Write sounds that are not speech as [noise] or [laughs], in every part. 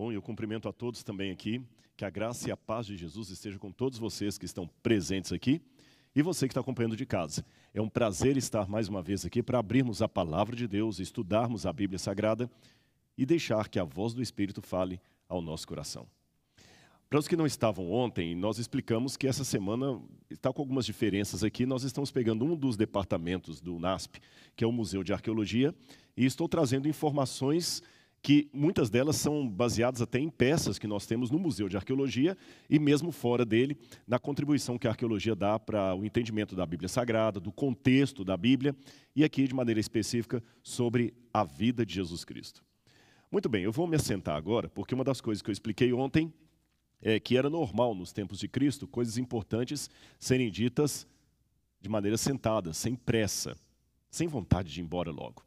bom? Eu cumprimento a todos também aqui. Que a graça e a paz de Jesus esteja com todos vocês que estão presentes aqui e você que está acompanhando de casa. É um prazer estar mais uma vez aqui para abrirmos a palavra de Deus, estudarmos a Bíblia Sagrada e deixar que a voz do Espírito fale ao nosso coração. Para os que não estavam ontem, nós explicamos que essa semana está com algumas diferenças aqui. Nós estamos pegando um dos departamentos do NASP, que é o Museu de Arqueologia, e estou trazendo informações que muitas delas são baseadas até em peças que nós temos no Museu de Arqueologia e mesmo fora dele, na contribuição que a arqueologia dá para o entendimento da Bíblia Sagrada, do contexto da Bíblia e aqui de maneira específica sobre a vida de Jesus Cristo. Muito bem, eu vou me assentar agora, porque uma das coisas que eu expliquei ontem é que era normal nos tempos de Cristo coisas importantes serem ditas de maneira sentada, sem pressa, sem vontade de ir embora logo.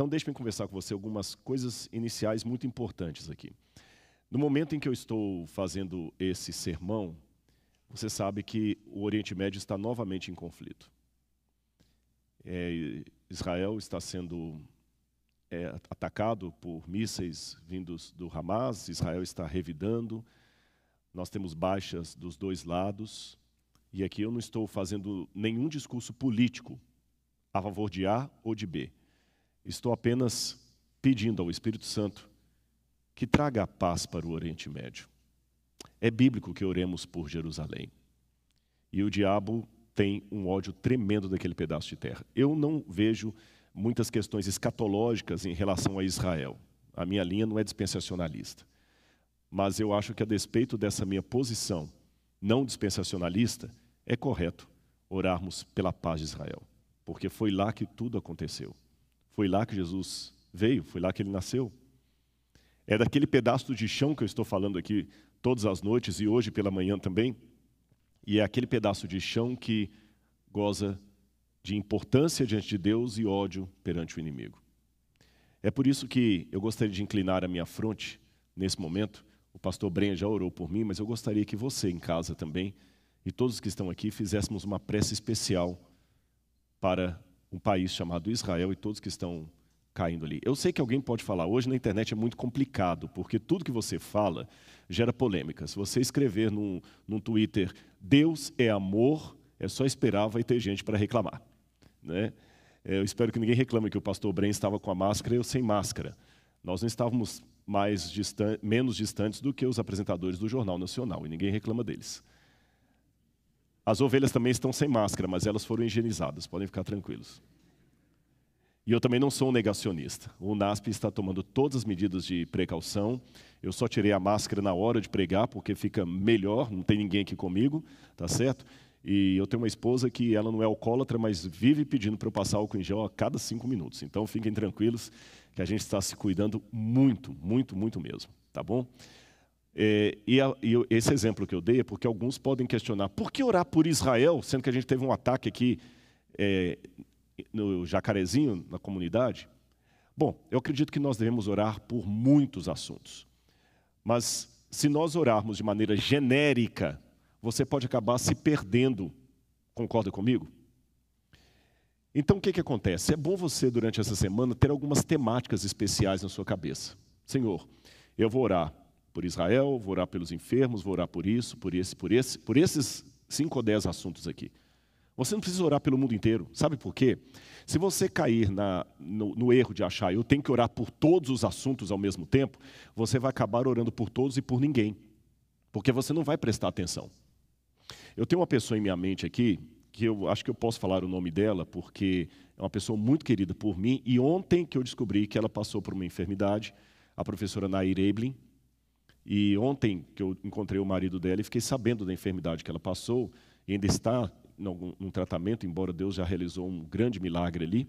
Então, deixe-me conversar com você algumas coisas iniciais muito importantes aqui. No momento em que eu estou fazendo esse sermão, você sabe que o Oriente Médio está novamente em conflito. É, Israel está sendo é, atacado por mísseis vindos do Hamas, Israel está revidando, nós temos baixas dos dois lados, e aqui eu não estou fazendo nenhum discurso político a favor de A ou de B. Estou apenas pedindo ao Espírito Santo que traga a paz para o Oriente Médio. É bíblico que oremos por Jerusalém. E o diabo tem um ódio tremendo daquele pedaço de terra. Eu não vejo muitas questões escatológicas em relação a Israel. A minha linha não é dispensacionalista. Mas eu acho que, a despeito dessa minha posição não dispensacionalista, é correto orarmos pela paz de Israel, porque foi lá que tudo aconteceu. Foi lá que Jesus veio, foi lá que ele nasceu. É daquele pedaço de chão que eu estou falando aqui todas as noites e hoje pela manhã também. E é aquele pedaço de chão que goza de importância diante de Deus e ódio perante o inimigo. É por isso que eu gostaria de inclinar a minha fronte nesse momento. O pastor Brenha já orou por mim, mas eu gostaria que você em casa também e todos que estão aqui fizéssemos uma prece especial para um país chamado Israel e todos que estão caindo ali. Eu sei que alguém pode falar, hoje na internet é muito complicado, porque tudo que você fala gera polêmica. Se você escrever num, num Twitter, Deus é amor, é só esperar, vai ter gente para reclamar. Né? É, eu espero que ninguém reclame que o pastor Bren estava com a máscara e eu sem máscara. Nós não estávamos mais distan menos distantes do que os apresentadores do Jornal Nacional, e ninguém reclama deles. As ovelhas também estão sem máscara, mas elas foram higienizadas, podem ficar tranquilos. E eu também não sou um negacionista. O NASP está tomando todas as medidas de precaução. Eu só tirei a máscara na hora de pregar, porque fica melhor, não tem ninguém aqui comigo, tá certo? E eu tenho uma esposa que ela não é alcoólatra, mas vive pedindo para eu passar álcool em gel a cada cinco minutos. Então fiquem tranquilos que a gente está se cuidando muito, muito, muito mesmo, tá bom? É, e, a, e, esse exemplo que eu dei é porque alguns podem questionar por que orar por Israel, sendo que a gente teve um ataque aqui é, no Jacarezinho, na comunidade. Bom, eu acredito que nós devemos orar por muitos assuntos. Mas se nós orarmos de maneira genérica, você pode acabar se perdendo. Concorda comigo? Então o que, que acontece? É bom você, durante essa semana, ter algumas temáticas especiais na sua cabeça. Senhor, eu vou orar por Israel, vou orar pelos enfermos, vou orar por isso, por esse, por esse, por esses cinco ou dez assuntos aqui. Você não precisa orar pelo mundo inteiro. Sabe por quê? Se você cair na, no, no, erro de achar eu tenho que orar por todos os assuntos ao mesmo tempo, você vai acabar orando por todos e por ninguém. Porque você não vai prestar atenção. Eu tenho uma pessoa em minha mente aqui, que eu acho que eu posso falar o nome dela, porque é uma pessoa muito querida por mim, e ontem que eu descobri que ela passou por uma enfermidade, a professora Nair Eblin, e ontem que eu encontrei o marido dela e fiquei sabendo da enfermidade que ela passou, ainda está num, num tratamento, embora Deus já realizou um grande milagre ali.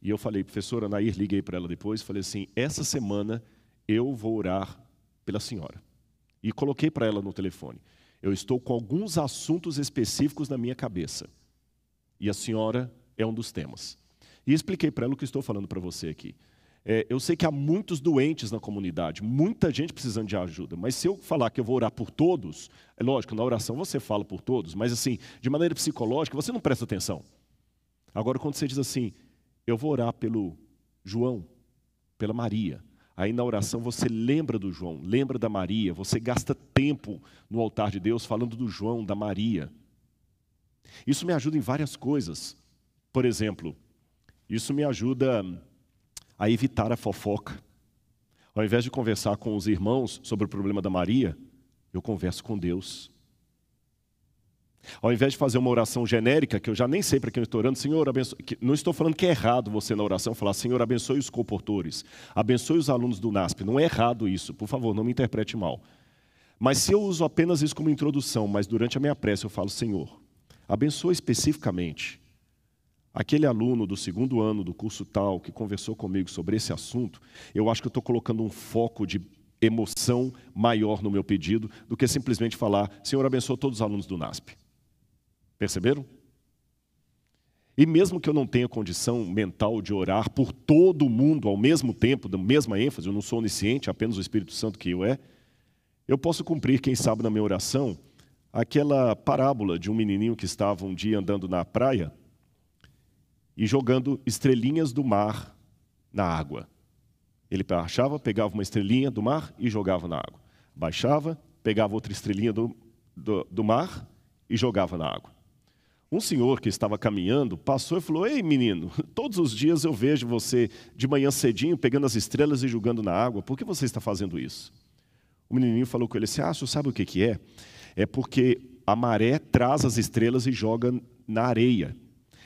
E eu falei, professora Nair, liguei para ela depois, falei assim: essa semana eu vou orar pela senhora. E coloquei para ela no telefone: eu estou com alguns assuntos específicos na minha cabeça. E a senhora é um dos temas. E expliquei para ela o que estou falando para você aqui. É, eu sei que há muitos doentes na comunidade, muita gente precisando de ajuda, mas se eu falar que eu vou orar por todos, é lógico, na oração você fala por todos, mas assim, de maneira psicológica, você não presta atenção. Agora, quando você diz assim, eu vou orar pelo João, pela Maria, Aí na oração você lembra do João, lembra da Maria, você gasta tempo no altar de Deus falando do João, da Maria. Isso me ajuda em várias coisas. Por exemplo, isso me ajuda a evitar a fofoca. Ao invés de conversar com os irmãos sobre o problema da Maria, eu converso com Deus. Ao invés de fazer uma oração genérica, que eu já nem sei para quem eu estou orando, Senhor, abençoe. Não estou falando que é errado você na oração falar, Senhor, abençoe os comportores, abençoe os alunos do NASP. Não é errado isso, por favor, não me interprete mal. Mas se eu uso apenas isso como introdução, mas durante a minha prece eu falo, Senhor, abençoe especificamente aquele aluno do segundo ano do curso tal que conversou comigo sobre esse assunto, eu acho que eu estou colocando um foco de emoção maior no meu pedido do que simplesmente falar, Senhor, abençoa todos os alunos do NASP. Perceberam? E mesmo que eu não tenha condição mental de orar por todo mundo ao mesmo tempo, da mesma ênfase, eu não sou onisciente, apenas o Espírito Santo que eu é, eu posso cumprir, quem sabe, na minha oração, aquela parábola de um menininho que estava um dia andando na praia e jogando estrelinhas do mar na água. Ele baixava, pegava uma estrelinha do mar e jogava na água. Baixava, pegava outra estrelinha do, do, do mar e jogava na água. Um senhor que estava caminhando passou e falou: Ei, menino, [laughs] todos os dias eu vejo você de manhã cedinho pegando as estrelas e jogando na água, por que você está fazendo isso? O menininho falou com ele assim: Ah, você sabe o que, que é? É porque a maré traz as estrelas e joga na areia.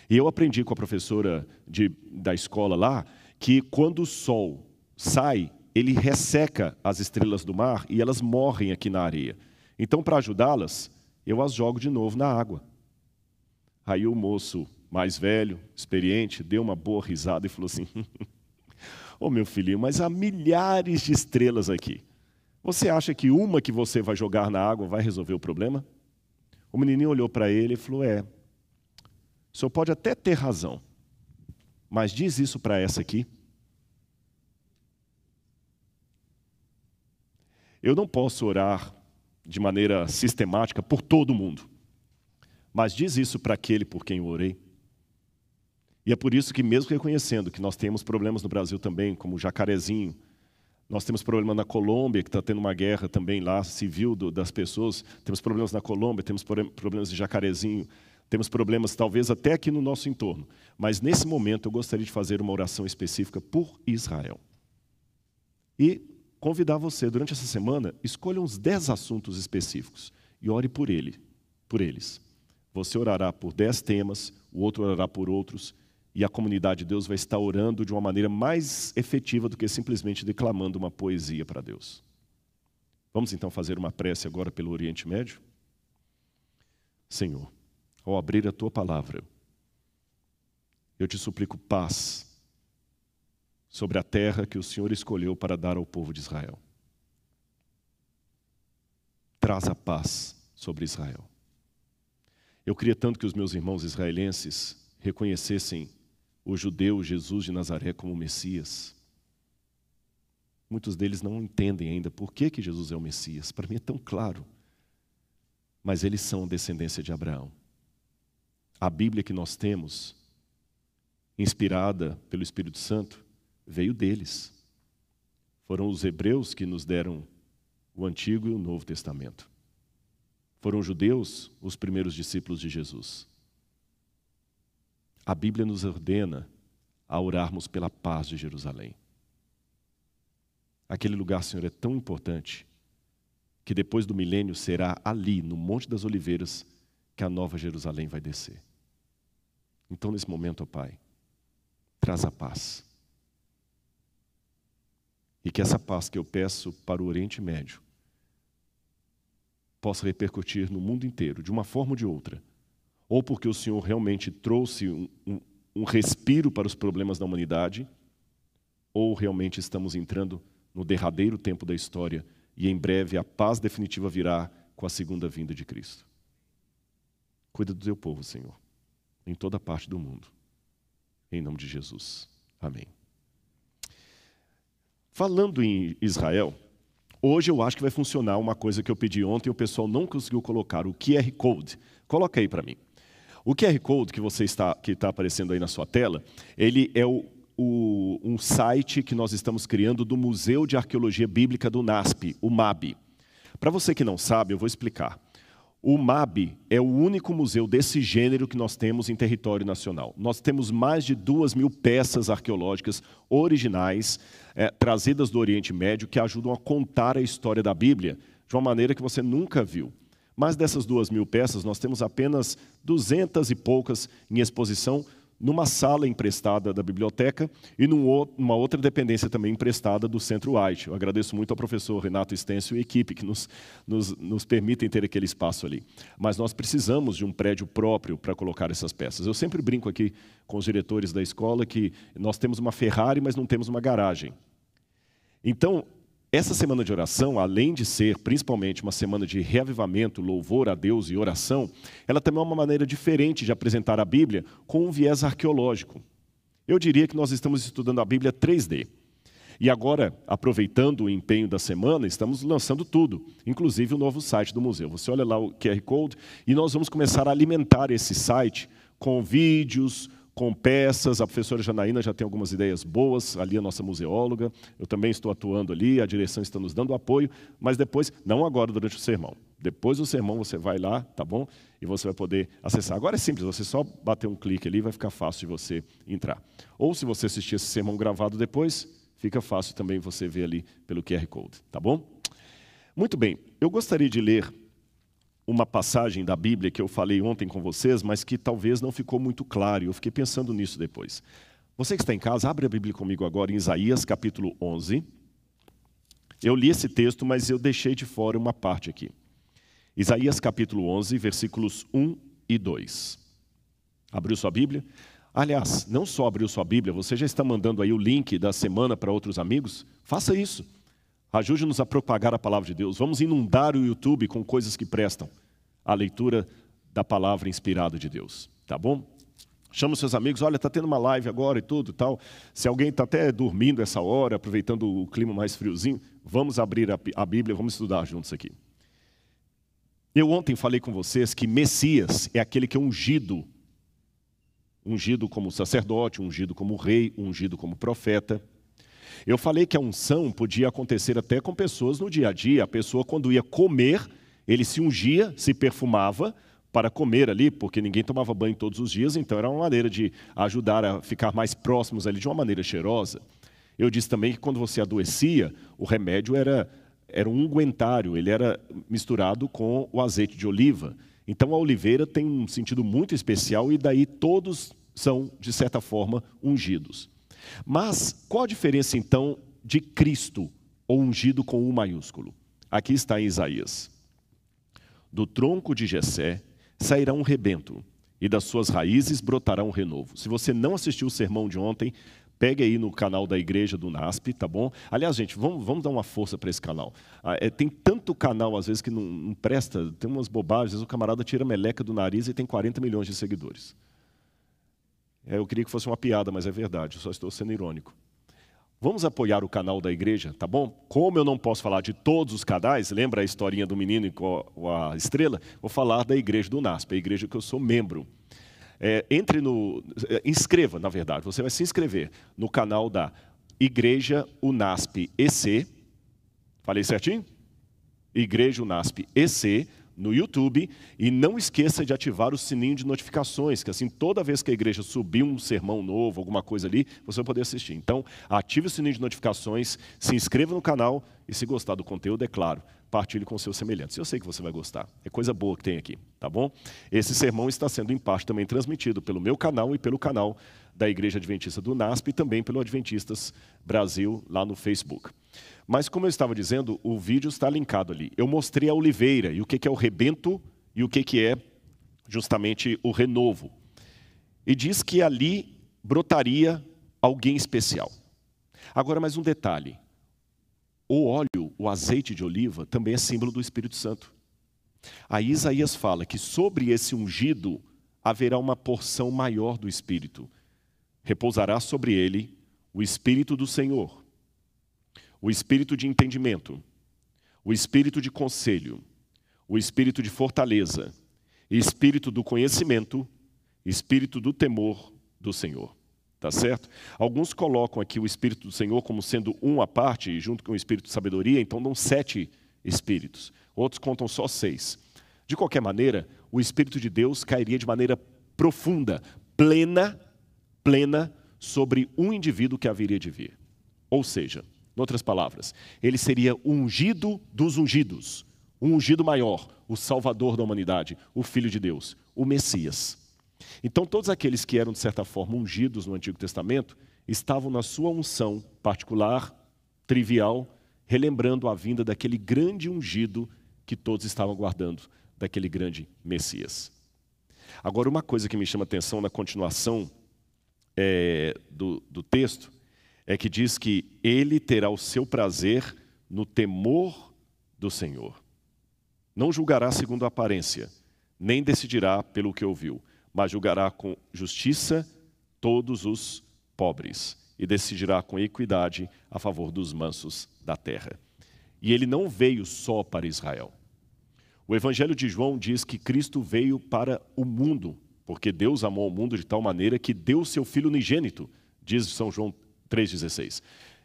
E eu aprendi com a professora de, da escola lá que quando o sol sai, ele resseca as estrelas do mar e elas morrem aqui na areia. Então, para ajudá-las, eu as jogo de novo na água. Aí o moço mais velho, experiente, deu uma boa risada e falou assim: [laughs] Ô oh, meu filhinho, mas há milhares de estrelas aqui. Você acha que uma que você vai jogar na água vai resolver o problema? O menininho olhou para ele e falou: É, o senhor pode até ter razão, mas diz isso para essa aqui. Eu não posso orar de maneira sistemática por todo mundo, mas diz isso para aquele por quem eu orei. E é por isso que, mesmo reconhecendo que nós temos problemas no Brasil também, como o jacarezinho, nós temos problema na Colômbia, que está tendo uma guerra também lá, civil do, das pessoas, temos problemas na Colômbia, temos problemas de jacarezinho, temos problemas talvez até aqui no nosso entorno, mas nesse momento eu gostaria de fazer uma oração específica por Israel. E convidar você, durante essa semana, escolha uns 10 assuntos específicos e ore por ele, por eles. Você orará por 10 temas, o outro orará por outros, e a comunidade de Deus vai estar orando de uma maneira mais efetiva do que simplesmente declamando uma poesia para Deus. Vamos então fazer uma prece agora pelo Oriente Médio? Senhor, ao abrir a tua palavra, eu te suplico paz sobre a terra que o Senhor escolheu para dar ao povo de Israel. Traz a paz sobre Israel. Eu queria tanto que os meus irmãos israelenses reconhecessem o judeu Jesus de Nazaré como Messias. Muitos deles não entendem ainda por que, que Jesus é o Messias. Para mim é tão claro. Mas eles são descendência de Abraão. A Bíblia que nós temos, inspirada pelo Espírito Santo, veio deles. Foram os hebreus que nos deram o Antigo e o Novo Testamento. Foram os judeus os primeiros discípulos de Jesus. A Bíblia nos ordena a orarmos pela paz de Jerusalém. Aquele lugar, Senhor, é tão importante que depois do milênio será ali, no Monte das Oliveiras, que a nova Jerusalém vai descer. Então, nesse momento, ó Pai, traz a paz. E que essa paz que eu peço para o Oriente Médio possa repercutir no mundo inteiro, de uma forma ou de outra. Ou porque o Senhor realmente trouxe um, um, um respiro para os problemas da humanidade, ou realmente estamos entrando no derradeiro tempo da história e em breve a paz definitiva virá com a segunda vinda de Cristo. Cuida do teu povo, Senhor em toda parte do mundo. Em nome de Jesus. Amém. Falando em Israel, hoje eu acho que vai funcionar uma coisa que eu pedi ontem e o pessoal não conseguiu colocar, o QR Code. Coloca aí para mim. O QR Code que você está que está aparecendo aí na sua tela, ele é o o, um site que nós estamos criando do Museu de Arqueologia Bíblica do NASP, o MAB. Para você que não sabe, eu vou explicar. O MAB é o único museu desse gênero que nós temos em território nacional. Nós temos mais de duas mil peças arqueológicas originais, é, trazidas do Oriente Médio, que ajudam a contar a história da Bíblia de uma maneira que você nunca viu. Mas dessas duas mil peças, nós temos apenas duzentas e poucas em exposição numa sala emprestada da biblioteca e numa outra dependência também emprestada do Centro White. Eu agradeço muito ao professor Renato Estêncio e equipe que nos, nos, nos permitem ter aquele espaço ali. Mas nós precisamos de um prédio próprio para colocar essas peças. Eu sempre brinco aqui com os diretores da escola que nós temos uma Ferrari, mas não temos uma garagem. Então, essa semana de oração, além de ser principalmente uma semana de reavivamento, louvor a Deus e oração, ela também é uma maneira diferente de apresentar a Bíblia com um viés arqueológico. Eu diria que nós estamos estudando a Bíblia 3D. E agora, aproveitando o empenho da semana, estamos lançando tudo, inclusive o novo site do museu. Você olha lá o QR Code e nós vamos começar a alimentar esse site com vídeos, com peças. A professora Janaína já tem algumas ideias boas, ali a nossa museóloga. Eu também estou atuando ali, a direção está nos dando apoio, mas depois, não agora durante o sermão. Depois do sermão você vai lá, tá bom? E você vai poder acessar. Agora é simples, você só bater um clique ali, vai ficar fácil de você entrar. Ou se você assistir esse sermão gravado depois, fica fácil também você ver ali pelo QR Code, tá bom? Muito bem, eu gostaria de ler uma passagem da Bíblia que eu falei ontem com vocês, mas que talvez não ficou muito claro, eu fiquei pensando nisso depois. Você que está em casa, abre a Bíblia comigo agora em Isaías capítulo 11. Eu li esse texto, mas eu deixei de fora uma parte aqui. Isaías capítulo 11, versículos 1 e 2. Abriu sua Bíblia? Aliás, não só abriu sua Bíblia, você já está mandando aí o link da semana para outros amigos? Faça isso. Ajude-nos a propagar a palavra de Deus. Vamos inundar o YouTube com coisas que prestam. A leitura da palavra inspirada de Deus. Tá bom? Chama os seus amigos, olha, está tendo uma live agora e tudo tal. Se alguém está até dormindo essa hora, aproveitando o clima mais friozinho, vamos abrir a, a Bíblia, vamos estudar juntos aqui. Eu ontem falei com vocês que Messias é aquele que é ungido. Ungido como sacerdote, ungido como rei, ungido como profeta. Eu falei que a unção podia acontecer até com pessoas no dia a dia. A pessoa, quando ia comer, ele se ungia, se perfumava para comer ali, porque ninguém tomava banho todos os dias, então era uma maneira de ajudar a ficar mais próximos ali de uma maneira cheirosa. Eu disse também que quando você adoecia, o remédio era, era um unguentário, ele era misturado com o azeite de oliva. Então a oliveira tem um sentido muito especial e daí todos são, de certa forma, ungidos. Mas qual a diferença então de Cristo, ou ungido com U maiúsculo? Aqui está em Isaías. Do tronco de Jessé sairá um rebento, e das suas raízes brotará um renovo. Se você não assistiu o sermão de ontem, pegue aí no canal da igreja do NASP, tá bom? Aliás, gente, vamos, vamos dar uma força para esse canal. Ah, é, tem tanto canal, às vezes, que não, não, presta, tem umas bobagens, o camarada tira a meleca do nariz e tem 40 milhões de seguidores. É, eu queria que fosse uma piada, mas é verdade, eu só estou sendo irônico. Vamos apoiar o canal da igreja, tá bom? Como eu não posso falar de todos os canais, lembra a historinha do menino com a estrela? Vou falar da igreja do NASP, a igreja que eu sou membro. É, entre no. É, inscreva, na verdade, você vai se inscrever no canal da Igreja UNASP EC. Falei certinho? Igreja UNASP EC no YouTube e não esqueça de ativar o sininho de notificações, que assim toda vez que a igreja subir um sermão novo, alguma coisa ali, você vai poder assistir. Então, ative o sininho de notificações, se inscreva no canal e se gostar do conteúdo, é claro, partilhe com seus semelhantes. Eu sei que você vai gostar. É coisa boa que tem aqui, tá bom? Esse sermão está sendo em parte também transmitido pelo meu canal e pelo canal da Igreja Adventista do NASP e também pelo Adventistas Brasil lá no Facebook. Mas, como eu estava dizendo, o vídeo está linkado ali. Eu mostrei a oliveira e o que é o rebento e o que é justamente o renovo. E diz que ali brotaria alguém especial. Agora, mais um detalhe. O óleo, o azeite de oliva, também é símbolo do Espírito Santo. Aí Isaías fala que sobre esse ungido haverá uma porção maior do Espírito. Repousará sobre ele o Espírito do Senhor, o espírito de entendimento, o espírito de conselho, o espírito de fortaleza, espírito do conhecimento, espírito do temor do Senhor. Tá certo? Alguns colocam aqui o Espírito do Senhor como sendo um à parte, junto com o Espírito de sabedoria, então dão sete espíritos. Outros contam só seis. De qualquer maneira, o Espírito de Deus cairia de maneira profunda, plena, plena sobre um indivíduo que haveria de vir. Ou seja, em outras palavras, ele seria ungido dos ungidos, um ungido maior, o Salvador da humanidade, o Filho de Deus, o Messias. Então, todos aqueles que eram, de certa forma, ungidos no Antigo Testamento, estavam na sua unção particular, trivial, relembrando a vinda daquele grande ungido que todos estavam aguardando, daquele grande Messias. Agora, uma coisa que me chama atenção na continuação é, do, do texto é que diz que ele terá o seu prazer no temor do Senhor. Não julgará segundo a aparência, nem decidirá pelo que ouviu, mas julgará com justiça todos os pobres e decidirá com equidade a favor dos mansos da terra. E ele não veio só para Israel. O Evangelho de João diz que Cristo veio para o mundo, porque Deus amou o mundo de tal maneira que deu seu Filho unigênito, diz São João 3,16.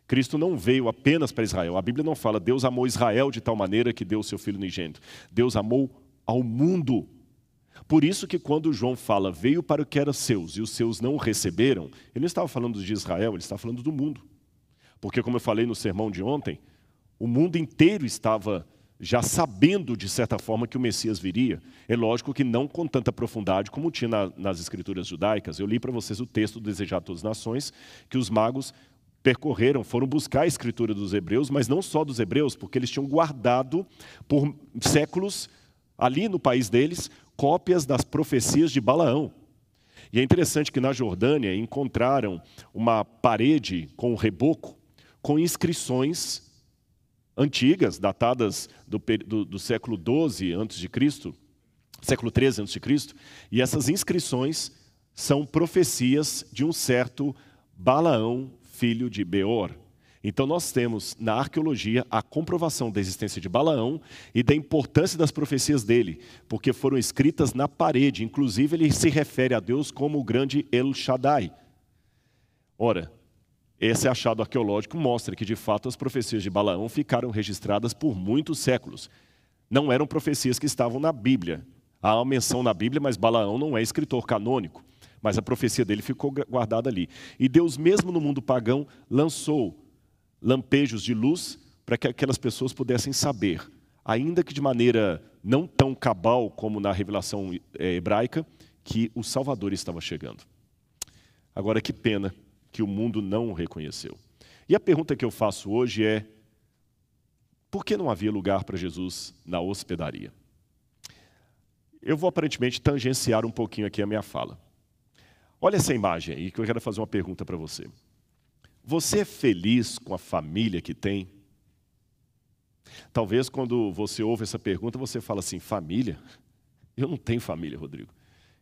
Cristo não veio apenas para Israel. A Bíblia não fala Deus amou Israel de tal maneira que deu seu Filho unigênito. Deus amou ao mundo. Por isso que quando João fala veio para o que era seus e os seus não o receberam, ele não estava falando de Israel, ele estava falando do mundo. Porque como eu falei no sermão de ontem, o mundo inteiro estava já sabendo, de certa forma, que o Messias viria. É lógico que não com tanta profundidade como tinha na, nas escrituras judaicas. Eu li para vocês o texto do Desejado Todas as Nações, que os magos percorreram, foram buscar a escritura dos hebreus, mas não só dos hebreus, porque eles tinham guardado por séculos, ali no país deles, cópias das profecias de Balaão. E é interessante que na Jordânia encontraram uma parede com um reboco com inscrições antigas, datadas do, do, do século XII a.C., século XIII a.C., e essas inscrições são profecias de um certo Balaão, filho de Beor. Então nós temos na arqueologia a comprovação da existência de Balaão e da importância das profecias dele, porque foram escritas na parede, inclusive ele se refere a Deus como o grande El Shaddai. Ora, esse achado arqueológico mostra que, de fato, as profecias de Balaão ficaram registradas por muitos séculos. Não eram profecias que estavam na Bíblia. Há uma menção na Bíblia, mas Balaão não é escritor canônico. Mas a profecia dele ficou guardada ali. E Deus, mesmo no mundo pagão, lançou lampejos de luz para que aquelas pessoas pudessem saber, ainda que de maneira não tão cabal como na revelação eh, hebraica, que o Salvador estava chegando. Agora, que pena que o mundo não reconheceu. E a pergunta que eu faço hoje é: por que não havia lugar para Jesus na hospedaria? Eu vou aparentemente tangenciar um pouquinho aqui a minha fala. Olha essa imagem aí, que eu quero fazer uma pergunta para você. Você é feliz com a família que tem? Talvez quando você ouve essa pergunta, você fala assim: família? Eu não tenho família, Rodrigo.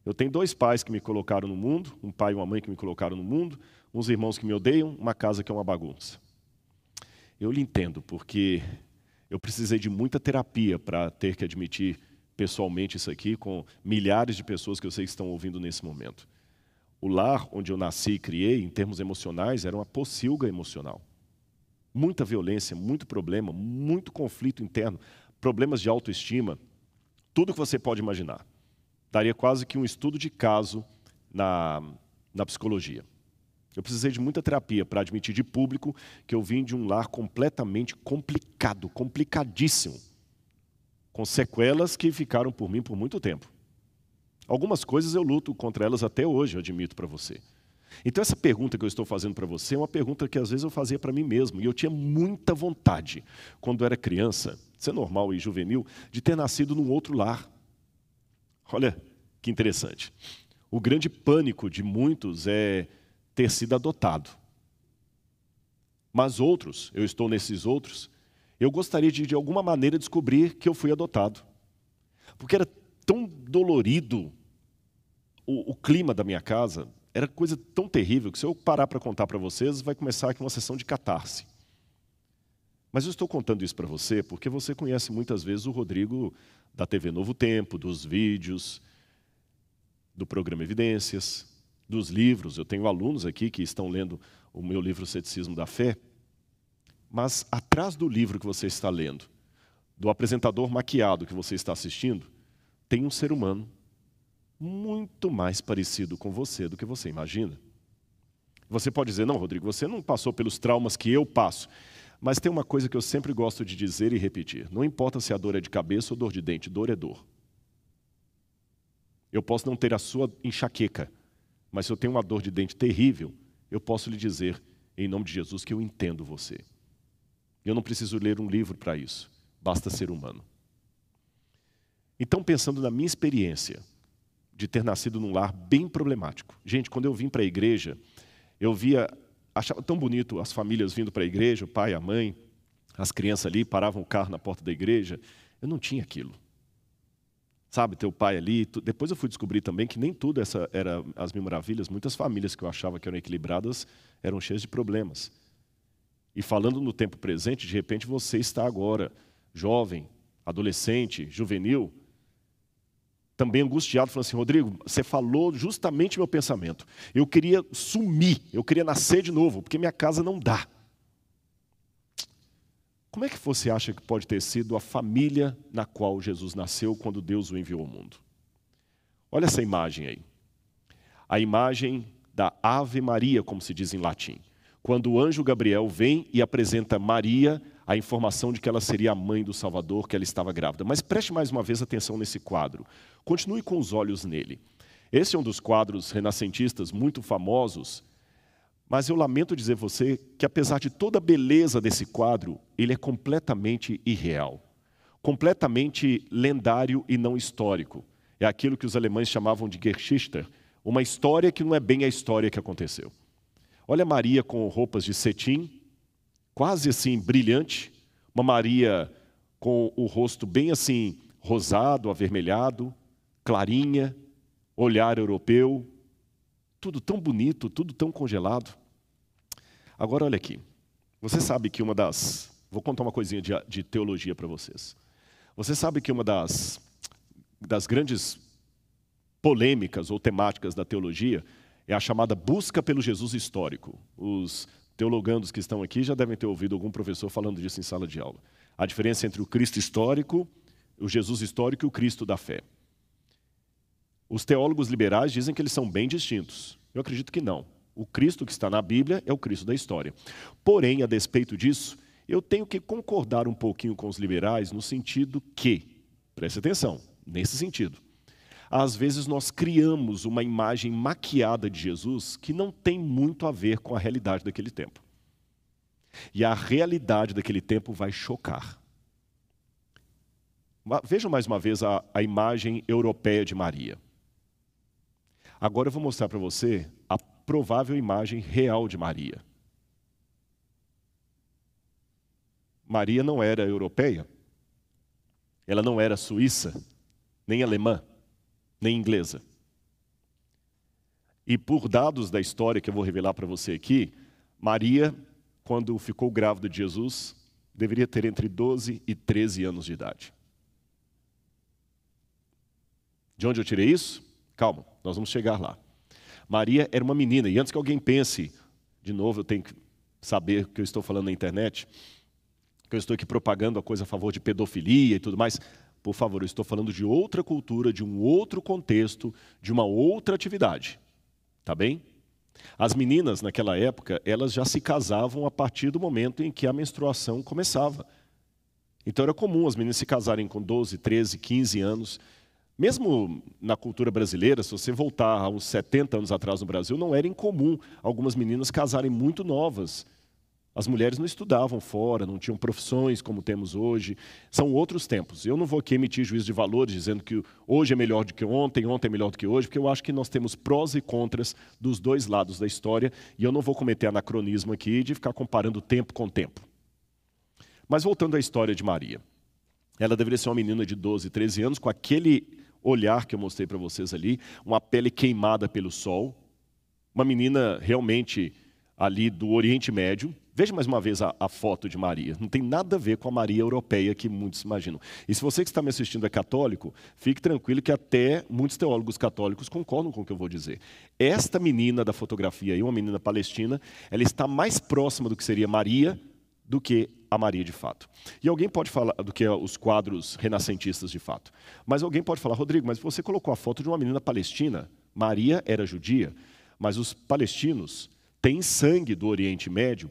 Eu tenho dois pais que me colocaram no mundo, um pai e uma mãe que me colocaram no mundo, uns irmãos que me odeiam, uma casa que é uma bagunça. Eu lhe entendo, porque eu precisei de muita terapia para ter que admitir pessoalmente isso aqui com milhares de pessoas que eu sei que estão ouvindo nesse momento. O lar onde eu nasci e criei, em termos emocionais, era uma pocilga emocional. Muita violência, muito problema, muito conflito interno, problemas de autoestima, tudo que você pode imaginar. Daria quase que um estudo de caso na, na psicologia. Eu precisei de muita terapia para admitir de público que eu vim de um lar completamente complicado, complicadíssimo, com sequelas que ficaram por mim por muito tempo. Algumas coisas eu luto contra elas até hoje, eu admito para você. Então, essa pergunta que eu estou fazendo para você é uma pergunta que às vezes eu fazia para mim mesmo, e eu tinha muita vontade, quando era criança, isso é normal e juvenil, de ter nascido num outro lar. Olha que interessante. O grande pânico de muitos é ter sido adotado. Mas outros, eu estou nesses outros, eu gostaria de, de alguma maneira, descobrir que eu fui adotado. Porque era tão dolorido o, o clima da minha casa, era coisa tão terrível que se eu parar para contar para vocês, vai começar aqui uma sessão de catarse. Mas eu estou contando isso para você porque você conhece muitas vezes o Rodrigo da TV Novo Tempo, dos vídeos, do programa Evidências. Dos livros. Eu tenho alunos aqui que estão lendo o meu livro Ceticismo da Fé. Mas atrás do livro que você está lendo, do apresentador maquiado que você está assistindo, tem um ser humano muito mais parecido com você do que você imagina. Você pode dizer, não, Rodrigo, você não passou pelos traumas que eu passo. Mas tem uma coisa que eu sempre gosto de dizer e repetir: não importa se a dor é de cabeça ou dor de dente, dor é dor. Eu posso não ter a sua enxaqueca, mas se eu tenho uma dor de dente terrível, eu posso lhe dizer, em nome de Jesus, que eu entendo você. Eu não preciso ler um livro para isso, basta ser humano. Então, pensando na minha experiência de ter nascido num lar bem problemático. Gente, quando eu vim para a igreja, eu via, achava tão bonito as famílias vindo para a igreja, o pai, a mãe, as crianças ali, paravam o carro na porta da igreja. Eu não tinha aquilo. Sabe, teu pai ali. Depois eu fui descobrir também que nem tudo essa era as mil maravilhas. Muitas famílias que eu achava que eram equilibradas eram cheias de problemas. E falando no tempo presente, de repente você está agora jovem, adolescente, juvenil, também angustiado, falando assim: Rodrigo, você falou justamente meu pensamento. Eu queria sumir, eu queria nascer de novo, porque minha casa não dá. Como é que você acha que pode ter sido a família na qual Jesus nasceu quando Deus o enviou ao mundo? Olha essa imagem aí. A imagem da Ave Maria, como se diz em latim. Quando o anjo Gabriel vem e apresenta Maria a informação de que ela seria a mãe do Salvador, que ela estava grávida. Mas preste mais uma vez atenção nesse quadro. Continue com os olhos nele. Esse é um dos quadros renascentistas muito famosos, mas eu lamento dizer a você que, apesar de toda a beleza desse quadro, ele é completamente irreal, completamente lendário e não histórico. É aquilo que os alemães chamavam de Geschichte, uma história que não é bem a história que aconteceu. Olha Maria com roupas de cetim, quase assim brilhante, uma Maria com o rosto bem assim rosado, avermelhado, clarinha, olhar europeu, tudo tão bonito, tudo tão congelado. Agora olha aqui, você sabe que uma das, vou contar uma coisinha de, de teologia para vocês. Você sabe que uma das, das grandes polêmicas ou temáticas da teologia é a chamada busca pelo Jesus histórico. Os teologandos que estão aqui já devem ter ouvido algum professor falando disso em sala de aula. A diferença entre o Cristo histórico, o Jesus histórico e o Cristo da fé. Os teólogos liberais dizem que eles são bem distintos. Eu acredito que não. O Cristo que está na Bíblia é o Cristo da história. Porém, a despeito disso, eu tenho que concordar um pouquinho com os liberais no sentido que, preste atenção, nesse sentido, às vezes nós criamos uma imagem maquiada de Jesus que não tem muito a ver com a realidade daquele tempo. E a realidade daquele tempo vai chocar. Vejam mais uma vez a, a imagem europeia de Maria. Agora eu vou mostrar para você provável imagem real de Maria. Maria não era europeia, ela não era suíça, nem alemã nem inglesa. E por dados da história que eu vou revelar para você aqui, Maria, quando ficou grávida de Jesus, deveria ter entre 12 e 13 anos de idade. De onde eu tirei isso? Calma, nós vamos chegar lá. Maria era uma menina, e antes que alguém pense, de novo eu tenho que saber que eu estou falando na internet, que eu estou aqui propagando a coisa a favor de pedofilia e tudo mais. Por favor, eu estou falando de outra cultura, de um outro contexto, de uma outra atividade. Tá bem? As meninas naquela época, elas já se casavam a partir do momento em que a menstruação começava. Então era comum as meninas se casarem com 12, 13, 15 anos. Mesmo na cultura brasileira, se você voltar a uns 70 anos atrás no Brasil, não era incomum algumas meninas casarem muito novas. As mulheres não estudavam fora, não tinham profissões como temos hoje. São outros tempos. Eu não vou aqui emitir juízo de valores dizendo que hoje é melhor do que ontem, ontem é melhor do que hoje, porque eu acho que nós temos prós e contras dos dois lados da história e eu não vou cometer anacronismo aqui de ficar comparando tempo com tempo. Mas voltando à história de Maria. Ela deveria ser uma menina de 12, 13 anos, com aquele olhar que eu mostrei para vocês ali, uma pele queimada pelo sol, uma menina realmente ali do Oriente Médio, Veja mais uma vez a, a, foto de Maria. Não tem nada a ver com a Maria europeia que muitos imaginam. E se você que está me assistindo é católico, fique tranquilo que até muitos teólogos católicos concordam com o que eu vou dizer. Esta menina da fotografia aí, uma menina palestina, ela está mais próxima do que seria Maria do que a Maria de fato. E alguém pode falar do que os quadros renascentistas de fato. Mas alguém pode falar, Rodrigo, mas você colocou a foto de uma menina palestina. Maria era judia, mas os palestinos têm sangue do Oriente Médio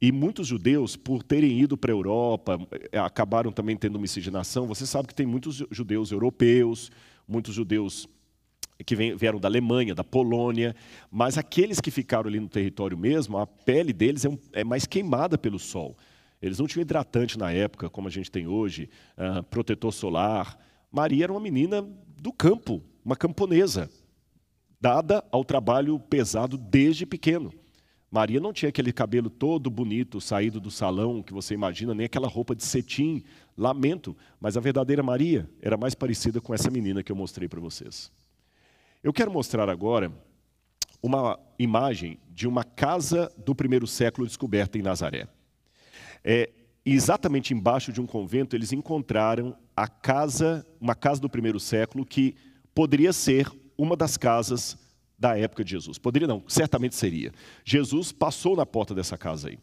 e muitos judeus, por terem ido para a Europa, eh, acabaram também tendo miscigenação. Você sabe que tem muitos judeus europeus, muitos judeus que vieram da Alemanha, da Polônia, mas aqueles que ficaram ali no território mesmo, a pele deles é, é mais queimada pelo sol. Eles não tinham hidratante na época, como a gente tem hoje, uh, protetor solar. Maria era uma menina do campo, uma camponesa, dada ao trabalho pesado desde pequeno. Maria não tinha aquele cabelo todo bonito, saído do salão, que você imagina, nem aquela roupa de cetim. Lamento, mas a verdadeira Maria era mais parecida com essa menina que eu mostrei para vocês. Eu quero mostrar agora uma imagem de uma casa do primeiro século descoberta em Nazaré. É, exatamente embaixo de um convento, eles encontraram a casa, uma casa do primeiro século que poderia ser uma das casas da época de Jesus. Poderia não, certamente seria. Jesus passou na porta dessa casa aí.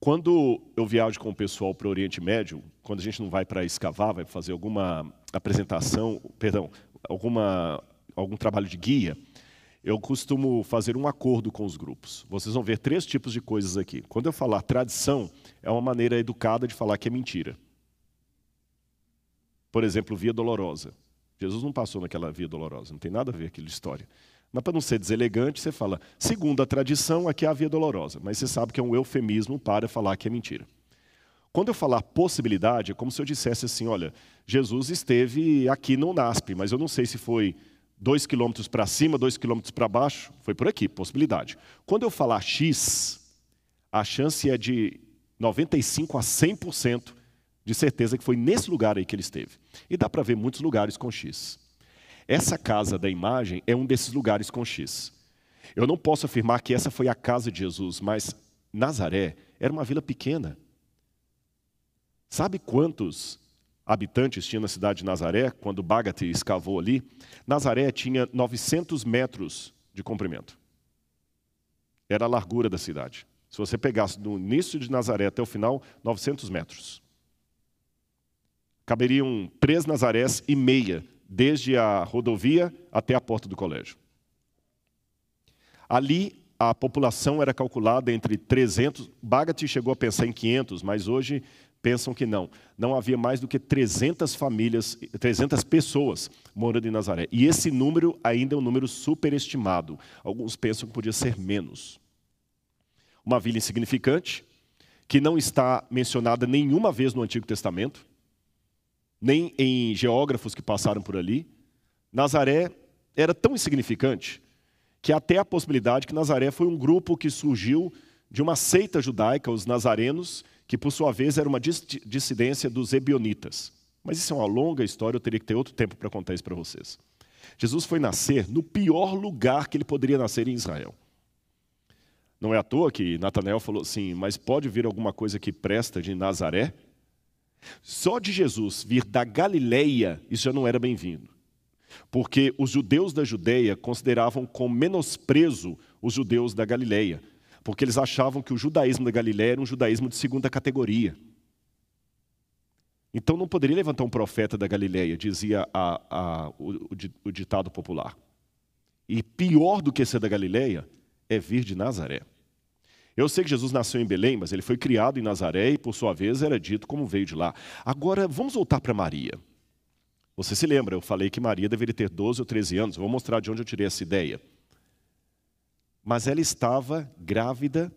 Quando eu viajo com o pessoal para o Oriente Médio, quando a gente não vai para escavar, vai fazer alguma apresentação, perdão, alguma, algum trabalho de guia, eu costumo fazer um acordo com os grupos. Vocês vão ver três tipos de coisas aqui. Quando eu falar tradição, é uma maneira educada de falar que é mentira. Por exemplo, via dolorosa. Jesus não passou naquela via dolorosa, não tem nada a ver aquela história. Mas para não ser deselegante, você fala, segundo a tradição, aqui é a via dolorosa. Mas você sabe que é um eufemismo para falar que é mentira. Quando eu falar possibilidade, é como se eu dissesse assim, olha, Jesus esteve aqui no NASP, mas eu não sei se foi dois quilômetros para cima, dois quilômetros para baixo, foi por aqui, possibilidade. Quando eu falar X, a chance é de 95 a 100% de certeza que foi nesse lugar aí que ele esteve. E dá para ver muitos lugares com X. Essa casa da imagem é um desses lugares com X. Eu não posso afirmar que essa foi a casa de Jesus, mas Nazaré era uma vila pequena. Sabe quantos habitantes tinha na cidade de Nazaré, quando Bagat escavou ali? Nazaré tinha 900 metros de comprimento. Era a largura da cidade. Se você pegasse do início de Nazaré até o final, 900 metros. Caberiam três Nazarés e meia desde a rodovia até a porta do colégio. Ali, a população era calculada entre 300, Bagat chegou a pensar em 500, mas hoje pensam que não. Não havia mais do que 300 famílias, 300 pessoas morando em Nazaré. E esse número ainda é um número superestimado. Alguns pensam que podia ser menos. Uma vila insignificante, que não está mencionada nenhuma vez no Antigo Testamento nem em geógrafos que passaram por ali. Nazaré era tão insignificante que até a possibilidade que Nazaré foi um grupo que surgiu de uma seita judaica, os nazarenos, que por sua vez era uma dissidência dos ebionitas. Mas isso é uma longa história, eu teria que ter outro tempo para contar isso para vocês. Jesus foi nascer no pior lugar que ele poderia nascer em Israel. Não é à toa que Natanael falou assim, mas pode vir alguma coisa que presta de Nazaré? Só de Jesus vir da Galileia, isso já não era bem-vindo. Porque os judeus da Judeia consideravam com menosprezo os judeus da Galileia, porque eles achavam que o judaísmo da Galileia era um judaísmo de segunda categoria. Então não poderia levantar um profeta da Galileia, dizia a, a, o, o ditado popular. E pior do que ser da Galileia é vir de Nazaré. Eu sei que Jesus nasceu em Belém, mas ele foi criado em Nazaré e, por sua vez, era dito como veio de lá. Agora, vamos voltar para Maria. Você se lembra, eu falei que Maria deveria ter 12 ou 13 anos. Vou mostrar de onde eu tirei essa ideia. Mas ela estava grávida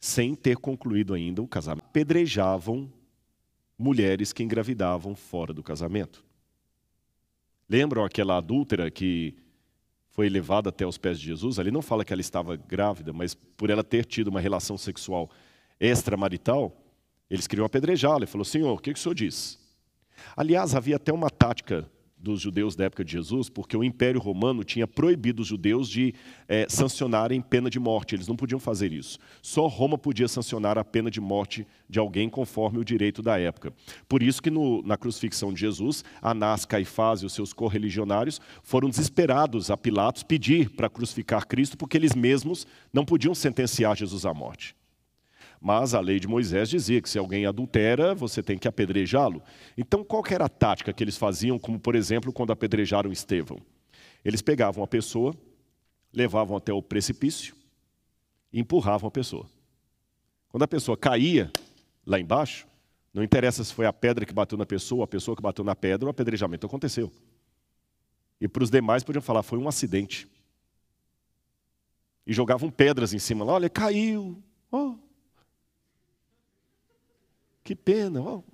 sem ter concluído ainda o casamento. Pedrejavam mulheres que engravidavam fora do casamento. Lembram aquela adúltera que foi levada até os pés de Jesus, ali não fala que ela estava grávida, mas por ela ter tido uma relação sexual extramarital, eles queriam apedrejá-la. Ele falou, Senhor, o que, que o Senhor diz? Aliás, havia até uma tática dos judeus da época de Jesus, porque o Império Romano tinha proibido os judeus de é, sancionarem pena de morte. Eles não podiam fazer isso. Só Roma podia sancionar a pena de morte de alguém conforme o direito da época. Por isso que no, na crucifixão de Jesus, Anás, Caifás e os seus correligionários foram desesperados a Pilatos pedir para crucificar Cristo, porque eles mesmos não podiam sentenciar Jesus à morte. Mas a lei de Moisés dizia que se alguém adultera, você tem que apedrejá-lo. Então, qual era a tática que eles faziam, como por exemplo, quando apedrejaram Estevão? Eles pegavam a pessoa, levavam até o precipício e empurravam a pessoa. Quando a pessoa caía lá embaixo, não interessa se foi a pedra que bateu na pessoa, a pessoa que bateu na pedra, o apedrejamento aconteceu. E para os demais podiam falar, foi um acidente. E jogavam pedras em cima olha, caiu. Oh, que pena. Oh.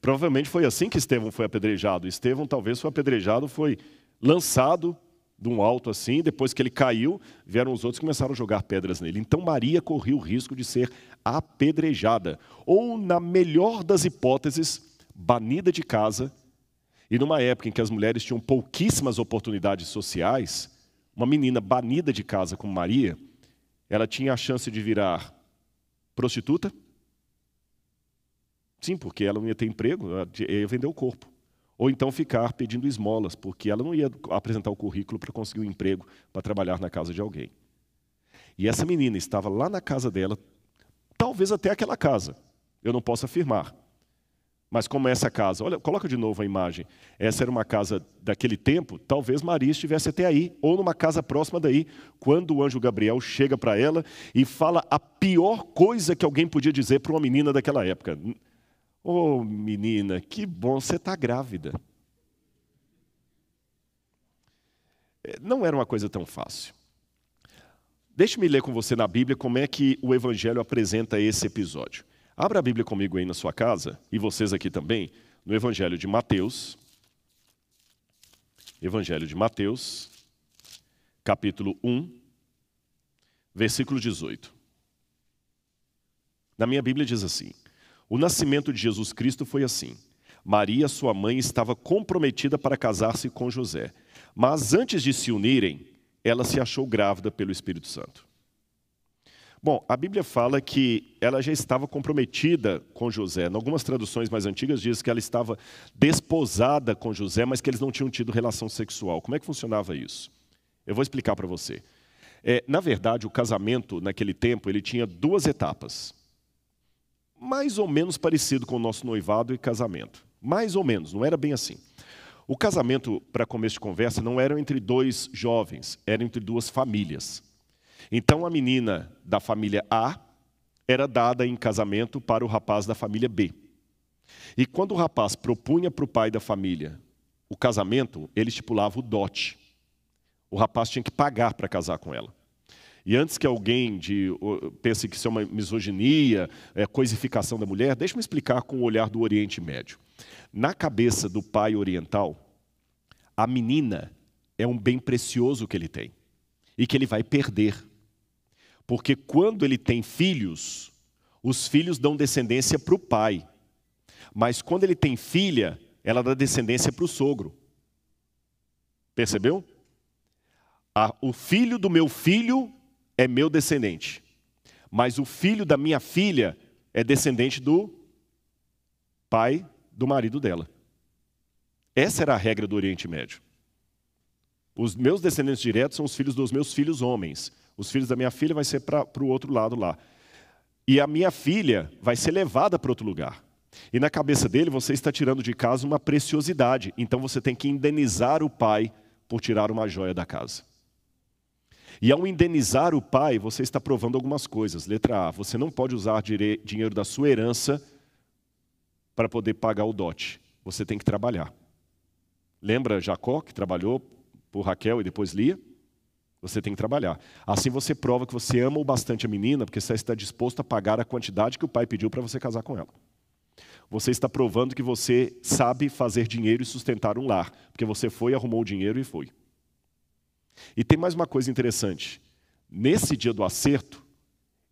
Provavelmente foi assim que Estevão foi apedrejado. Estevão talvez foi apedrejado, foi lançado de um alto assim, depois que ele caiu, vieram os outros e começaram a jogar pedras nele. Então Maria corria o risco de ser apedrejada, ou na melhor das hipóteses, banida de casa. E numa época em que as mulheres tinham pouquíssimas oportunidades sociais, uma menina banida de casa como Maria, ela tinha a chance de virar prostituta, Sim, porque ela não ia ter emprego, ia vender o corpo. Ou então ficar pedindo esmolas, porque ela não ia apresentar o currículo para conseguir um emprego para trabalhar na casa de alguém. E essa menina estava lá na casa dela, talvez até aquela casa, eu não posso afirmar. Mas como essa casa, olha, coloca de novo a imagem. Essa era uma casa daquele tempo, talvez Maria estivesse até aí, ou numa casa próxima daí, quando o anjo Gabriel chega para ela e fala a pior coisa que alguém podia dizer para uma menina daquela época. Ô oh, menina, que bom, você está grávida. É, não era uma coisa tão fácil. Deixe-me ler com você na Bíblia como é que o Evangelho apresenta esse episódio. Abra a Bíblia comigo aí na sua casa, e vocês aqui também, no Evangelho de Mateus. Evangelho de Mateus, capítulo 1, versículo 18. Na minha Bíblia diz assim: o nascimento de Jesus Cristo foi assim. Maria, sua mãe, estava comprometida para casar-se com José. Mas antes de se unirem, ela se achou grávida pelo Espírito Santo. Bom, a Bíblia fala que ela já estava comprometida com José. Em algumas traduções mais antigas diz que ela estava desposada com José, mas que eles não tinham tido relação sexual. Como é que funcionava isso? Eu vou explicar para você. É, na verdade, o casamento naquele tempo ele tinha duas etapas mais ou menos parecido com o nosso noivado e casamento. Mais ou menos, não era bem assim. O casamento, para começo de conversa, não era entre dois jovens, era entre duas famílias. Então a menina da família A era dada em casamento para o rapaz da família B. E quando o rapaz propunha para o pai da família o casamento, ele estipulava o dote. O rapaz tinha que pagar para casar com ela. E antes que alguém de, pense que isso é uma misoginia, é coisificação da mulher, deixe-me explicar com o olhar do Oriente Médio. Na cabeça do pai oriental, a menina é um bem precioso que ele tem e que ele vai perder. Porque quando ele tem filhos, os filhos dão descendência para o pai. Mas quando ele tem filha, ela dá descendência para o sogro. Percebeu? o filho do meu filho é meu descendente, mas o filho da minha filha é descendente do pai do marido dela. Essa era a regra do Oriente Médio. Os meus descendentes diretos são os filhos dos meus filhos homens. Os filhos da minha filha vai ser para o outro lado lá. E a minha filha vai ser levada para outro lugar. E na cabeça dele você está tirando de casa uma preciosidade. Então você tem que indenizar o pai por tirar uma joia da casa. E ao indenizar o pai, você está provando algumas coisas. Letra A, você não pode usar dinheiro da sua herança para poder pagar o dote. Você tem que trabalhar. Lembra Jacó, que trabalhou por Raquel e depois Lia? Você tem que trabalhar. Assim você prova que você ama o bastante a menina, porque você está disposto a pagar a quantidade que o pai pediu para você casar com ela. Você está provando que você sabe fazer dinheiro e sustentar um lar, porque você foi, arrumou o dinheiro e foi. E tem mais uma coisa interessante. Nesse dia do acerto,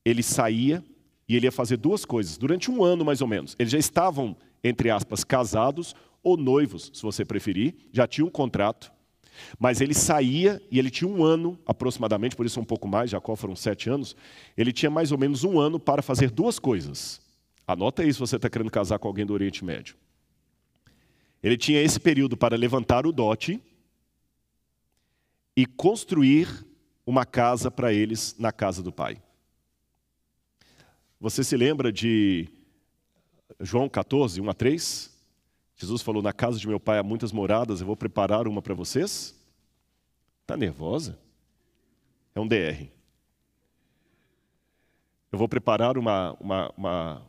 ele saía e ele ia fazer duas coisas, durante um ano mais ou menos. Eles já estavam, entre aspas, casados ou noivos, se você preferir, já tinha um contrato, mas ele saía e ele tinha um ano aproximadamente, por isso um pouco mais, Jacó foram sete anos, ele tinha mais ou menos um ano para fazer duas coisas. Anota aí se você está querendo casar com alguém do Oriente Médio. Ele tinha esse período para levantar o dote e construir uma casa para eles na casa do pai. Você se lembra de João 14, 1 a 3? Jesus falou: Na casa de meu pai há muitas moradas, eu vou preparar uma para vocês. Está nervosa? É um DR. Eu vou preparar uma, uma, uma,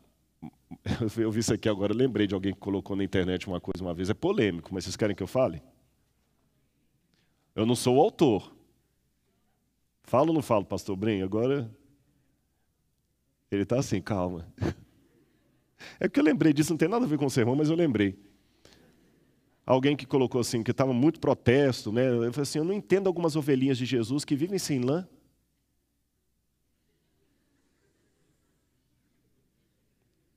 [laughs] Eu vi isso aqui agora, lembrei de alguém que colocou na internet uma coisa uma vez. É polêmico, mas vocês querem que eu fale? Eu não sou o autor. Falo ou não falo, pastor Brinho? Agora. Ele está assim, calma. [laughs] É porque eu lembrei disso, não tem nada a ver com o sermão, mas eu lembrei. Alguém que colocou assim, que estava muito protesto, né? Eu falei assim: eu não entendo algumas ovelhinhas de Jesus que vivem sem lã.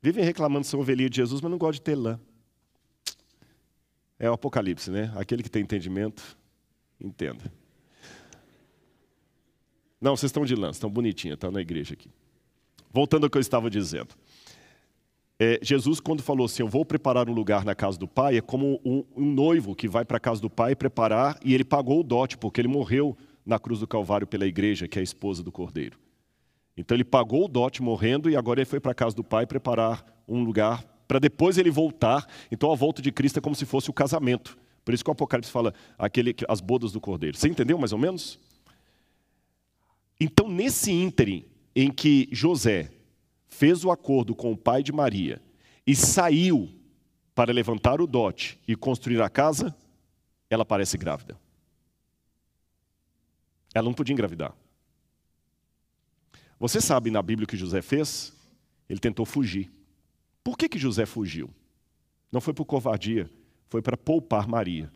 Vivem reclamando que são ovelhinha de Jesus, mas não gostam de ter lã. É o Apocalipse, né? Aquele que tem entendimento, entenda. Não, vocês estão de lã, estão bonitinhas, estão na igreja aqui. Voltando ao que eu estava dizendo. É, Jesus, quando falou assim, eu vou preparar um lugar na casa do pai, é como um, um noivo que vai para a casa do pai preparar, e ele pagou o dote, porque ele morreu na cruz do Calvário pela igreja, que é a esposa do cordeiro. Então ele pagou o dote morrendo e agora ele foi para a casa do pai preparar um lugar para depois ele voltar. Então a volta de Cristo é como se fosse o casamento. Por isso que o Apocalipse fala aquele, as bodas do cordeiro. Você entendeu mais ou menos? Então, nesse ínterim em que José fez o acordo com o pai de Maria e saiu para levantar o dote e construir a casa, ela parece grávida. Ela não podia engravidar. Você sabe na Bíblia o que José fez? Ele tentou fugir. Por que, que José fugiu? Não foi por covardia, foi para poupar Maria.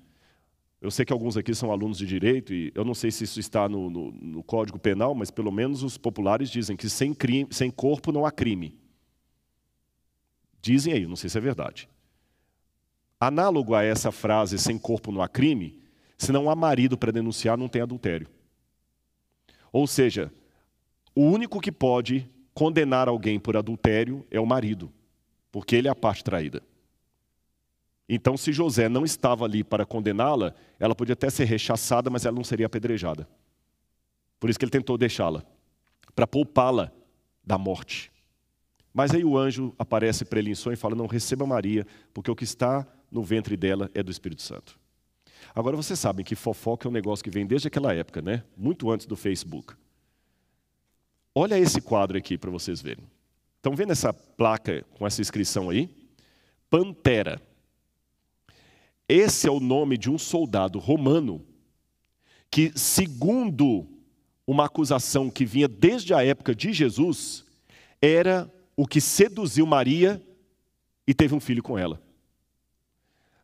Eu sei que alguns aqui são alunos de direito, e eu não sei se isso está no, no, no Código Penal, mas pelo menos os populares dizem que sem, crime, sem corpo não há crime. Dizem aí, não sei se é verdade. Análogo a essa frase, sem corpo não há crime, se não há marido para denunciar, não tem adultério. Ou seja, o único que pode condenar alguém por adultério é o marido, porque ele é a parte traída. Então, se José não estava ali para condená-la, ela podia até ser rechaçada, mas ela não seria apedrejada. Por isso que ele tentou deixá-la, para poupá-la da morte. Mas aí o anjo aparece para ele em sonho e fala: Não receba Maria, porque o que está no ventre dela é do Espírito Santo. Agora vocês sabem que fofoca é um negócio que vem desde aquela época, né? Muito antes do Facebook. Olha esse quadro aqui para vocês verem. Estão vendo essa placa com essa inscrição aí? Pantera. Esse é o nome de um soldado romano que, segundo uma acusação que vinha desde a época de Jesus, era o que seduziu Maria e teve um filho com ela.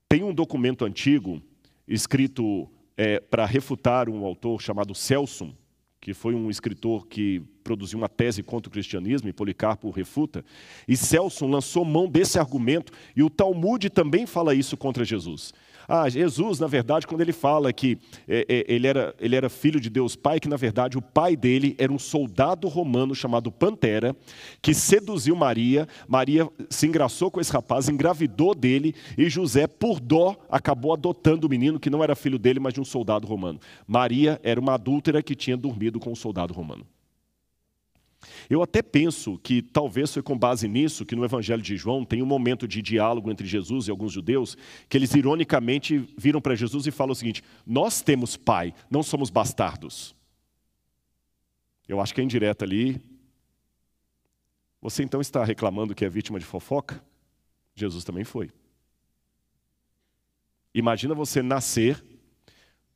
Tem um documento antigo escrito é, para refutar um autor chamado Celso, que foi um escritor que produziu uma tese contra o cristianismo, e Policarpo refuta, e Celso lançou mão desse argumento, e o Talmud também fala isso contra Jesus. Ah, Jesus, na verdade, quando ele fala que é, é, ele, era, ele era filho de Deus Pai, que na verdade o pai dele era um soldado romano chamado Pantera, que seduziu Maria, Maria se engraçou com esse rapaz, engravidou dele, e José, por dó, acabou adotando o menino que não era filho dele, mas de um soldado romano. Maria era uma adúltera que tinha dormido com um soldado romano. Eu até penso que talvez foi com base nisso que no Evangelho de João tem um momento de diálogo entre Jesus e alguns judeus, que eles ironicamente viram para Jesus e falam o seguinte: Nós temos pai, não somos bastardos. Eu acho que é indireta ali. Você então está reclamando que é vítima de fofoca? Jesus também foi. Imagina você nascer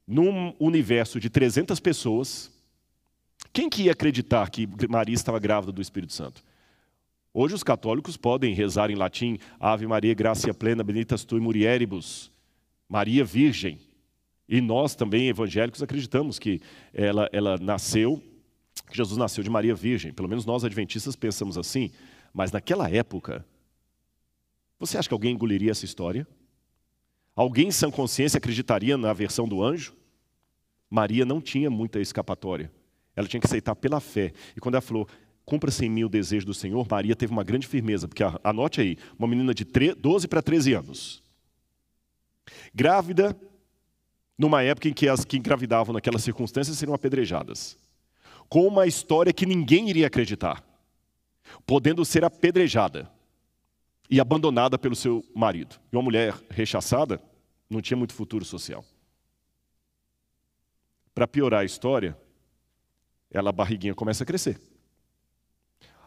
num universo de 300 pessoas quem que ia acreditar que Maria estava grávida do Espírito Santo? Hoje os católicos podem rezar em latim Ave Maria, gracia plena, benditas tu mulieribus, Maria Virgem. E nós também, evangélicos, acreditamos que ela, ela nasceu, que Jesus nasceu de Maria Virgem. Pelo menos nós, adventistas, pensamos assim. Mas naquela época, você acha que alguém engoliria essa história? Alguém sem consciência acreditaria na versão do anjo? Maria não tinha muita escapatória. Ela tinha que aceitar pela fé. E quando ela falou, cumpra-se em mim o desejo do Senhor, Maria teve uma grande firmeza, porque anote aí, uma menina de 12 para 13 anos, grávida, numa época em que as que engravidavam naquelas circunstâncias seriam apedrejadas, com uma história que ninguém iria acreditar, podendo ser apedrejada e abandonada pelo seu marido. E uma mulher rechaçada não tinha muito futuro social. Para piorar a história, ela a barriguinha começa a crescer.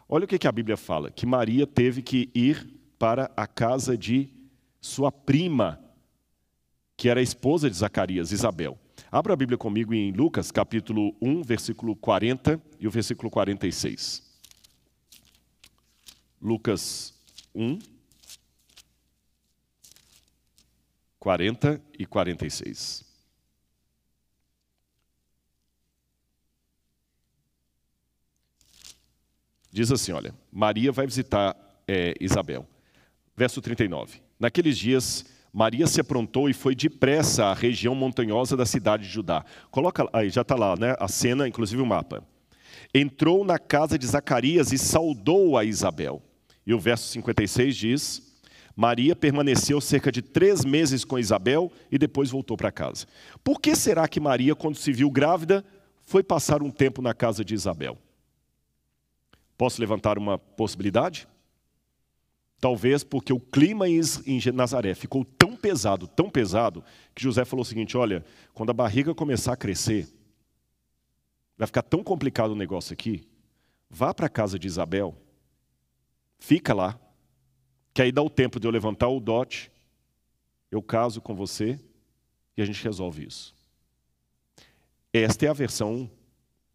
Olha o que, que a Bíblia fala: que Maria teve que ir para a casa de sua prima, que era a esposa de Zacarias, Isabel. Abra a Bíblia comigo em Lucas, capítulo 1, versículo 40 e o versículo 46. Lucas 1, 40 e 46. Diz assim: olha, Maria vai visitar é, Isabel. Verso 39. Naqueles dias, Maria se aprontou e foi depressa à região montanhosa da cidade de Judá. Coloca aí, já está lá, né? A cena, inclusive o mapa. Entrou na casa de Zacarias e saudou a Isabel. E o verso 56 diz: Maria permaneceu cerca de três meses com Isabel e depois voltou para casa. Por que será que Maria, quando se viu grávida, foi passar um tempo na casa de Isabel? Posso levantar uma possibilidade? Talvez porque o clima em Nazaré ficou tão pesado, tão pesado, que José falou o seguinte: olha, quando a barriga começar a crescer, vai ficar tão complicado o negócio aqui, vá para a casa de Isabel, fica lá, que aí dá o tempo de eu levantar o dote, eu caso com você e a gente resolve isso. Esta é a versão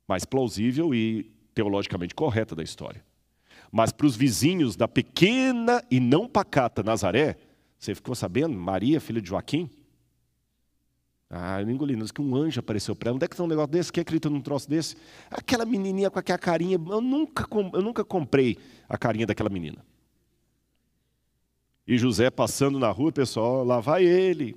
mais plausível e teologicamente correta da história. Mas para os vizinhos da pequena e não pacata Nazaré, você ficou sabendo? Maria, filha de Joaquim? Ah, eu engoli, que um anjo apareceu para ela. Onde é que tem um negócio desse? Quem acredita num troço desse? Aquela menininha com aquela carinha. Eu nunca, eu nunca comprei a carinha daquela menina. E José passando na rua, pessoal, lá vai ele.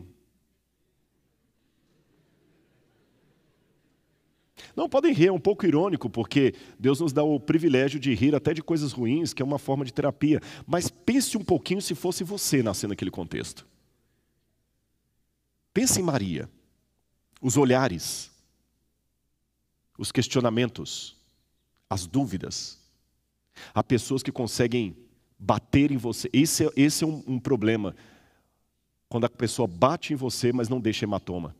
Não, podem rir, é um pouco irônico, porque Deus nos dá o privilégio de rir até de coisas ruins, que é uma forma de terapia. Mas pense um pouquinho se fosse você nascendo naquele contexto. Pense em Maria. Os olhares, os questionamentos, as dúvidas. Há pessoas que conseguem bater em você. Esse é, esse é um, um problema. Quando a pessoa bate em você, mas não deixa hematoma.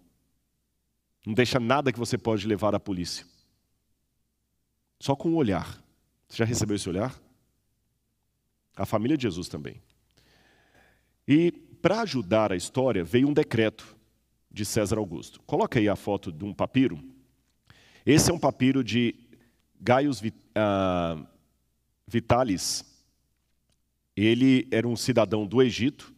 Não deixa nada que você pode levar à polícia. Só com o olhar. Você já recebeu esse olhar? A família de Jesus também. E para ajudar a história, veio um decreto de César Augusto. Coloca aí a foto de um papiro. Esse é um papiro de Gaius uh, Vitalis. Ele era um cidadão do Egito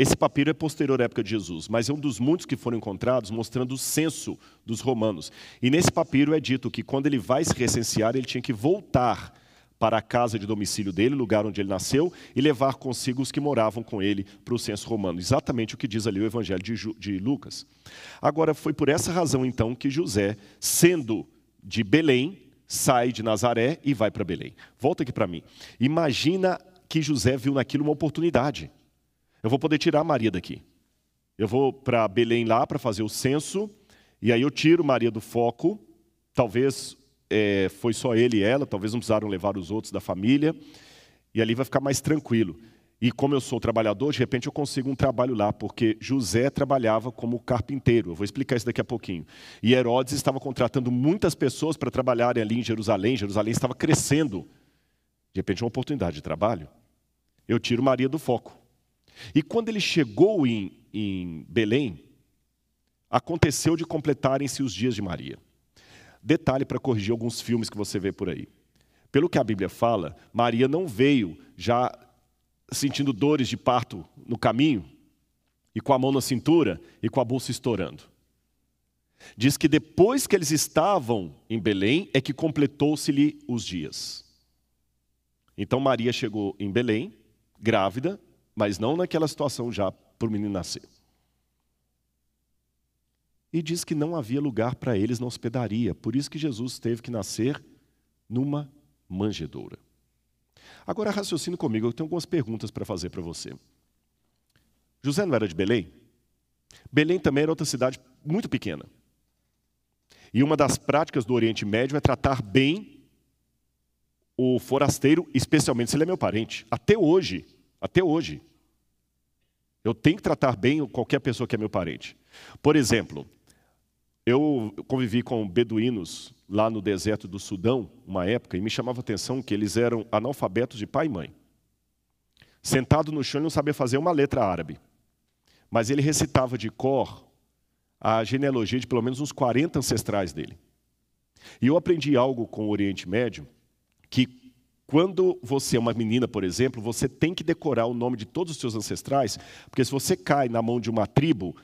esse papiro é posterior à época de Jesus, mas é um dos muitos que foram encontrados mostrando o censo dos romanos. E nesse papiro é dito que quando ele vai se recensear, ele tinha que voltar para a casa de domicílio dele, lugar onde ele nasceu, e levar consigo os que moravam com ele para o censo romano. Exatamente o que diz ali o Evangelho de, de Lucas. Agora, foi por essa razão, então, que José, sendo de Belém, sai de Nazaré e vai para Belém. Volta aqui para mim. Imagina que José viu naquilo uma oportunidade. Eu vou poder tirar Maria daqui. Eu vou para Belém lá para fazer o censo, e aí eu tiro Maria do foco. Talvez é, foi só ele e ela, talvez não precisaram levar os outros da família, e ali vai ficar mais tranquilo. E como eu sou trabalhador, de repente eu consigo um trabalho lá, porque José trabalhava como carpinteiro. Eu vou explicar isso daqui a pouquinho. E Herodes estava contratando muitas pessoas para trabalharem ali em Jerusalém. Jerusalém estava crescendo. De repente, uma oportunidade de trabalho. Eu tiro Maria do foco. E quando ele chegou em, em Belém, aconteceu de completarem-se os dias de Maria. Detalhe para corrigir alguns filmes que você vê por aí. Pelo que a Bíblia fala, Maria não veio já sentindo dores de parto no caminho, e com a mão na cintura e com a bolsa estourando. Diz que depois que eles estavam em Belém, é que completou-se-lhe os dias. Então Maria chegou em Belém, grávida, mas não naquela situação já para o menino nascer. E diz que não havia lugar para eles na hospedaria. Por isso que Jesus teve que nascer numa manjedoura. Agora raciocine comigo, eu tenho algumas perguntas para fazer para você. José não era de Belém? Belém também era outra cidade muito pequena. E uma das práticas do Oriente Médio é tratar bem o forasteiro, especialmente se ele é meu parente. Até hoje, até hoje. Eu tenho que tratar bem qualquer pessoa que é meu parente. Por exemplo, eu convivi com beduínos lá no deserto do Sudão, uma época, e me chamava a atenção que eles eram analfabetos de pai e mãe. Sentado no chão, ele não sabia fazer uma letra árabe. Mas ele recitava de cor a genealogia de pelo menos uns 40 ancestrais dele. E eu aprendi algo com o Oriente Médio, que quando você é uma menina, por exemplo, você tem que decorar o nome de todos os seus ancestrais, porque se você cai na mão de uma tribo,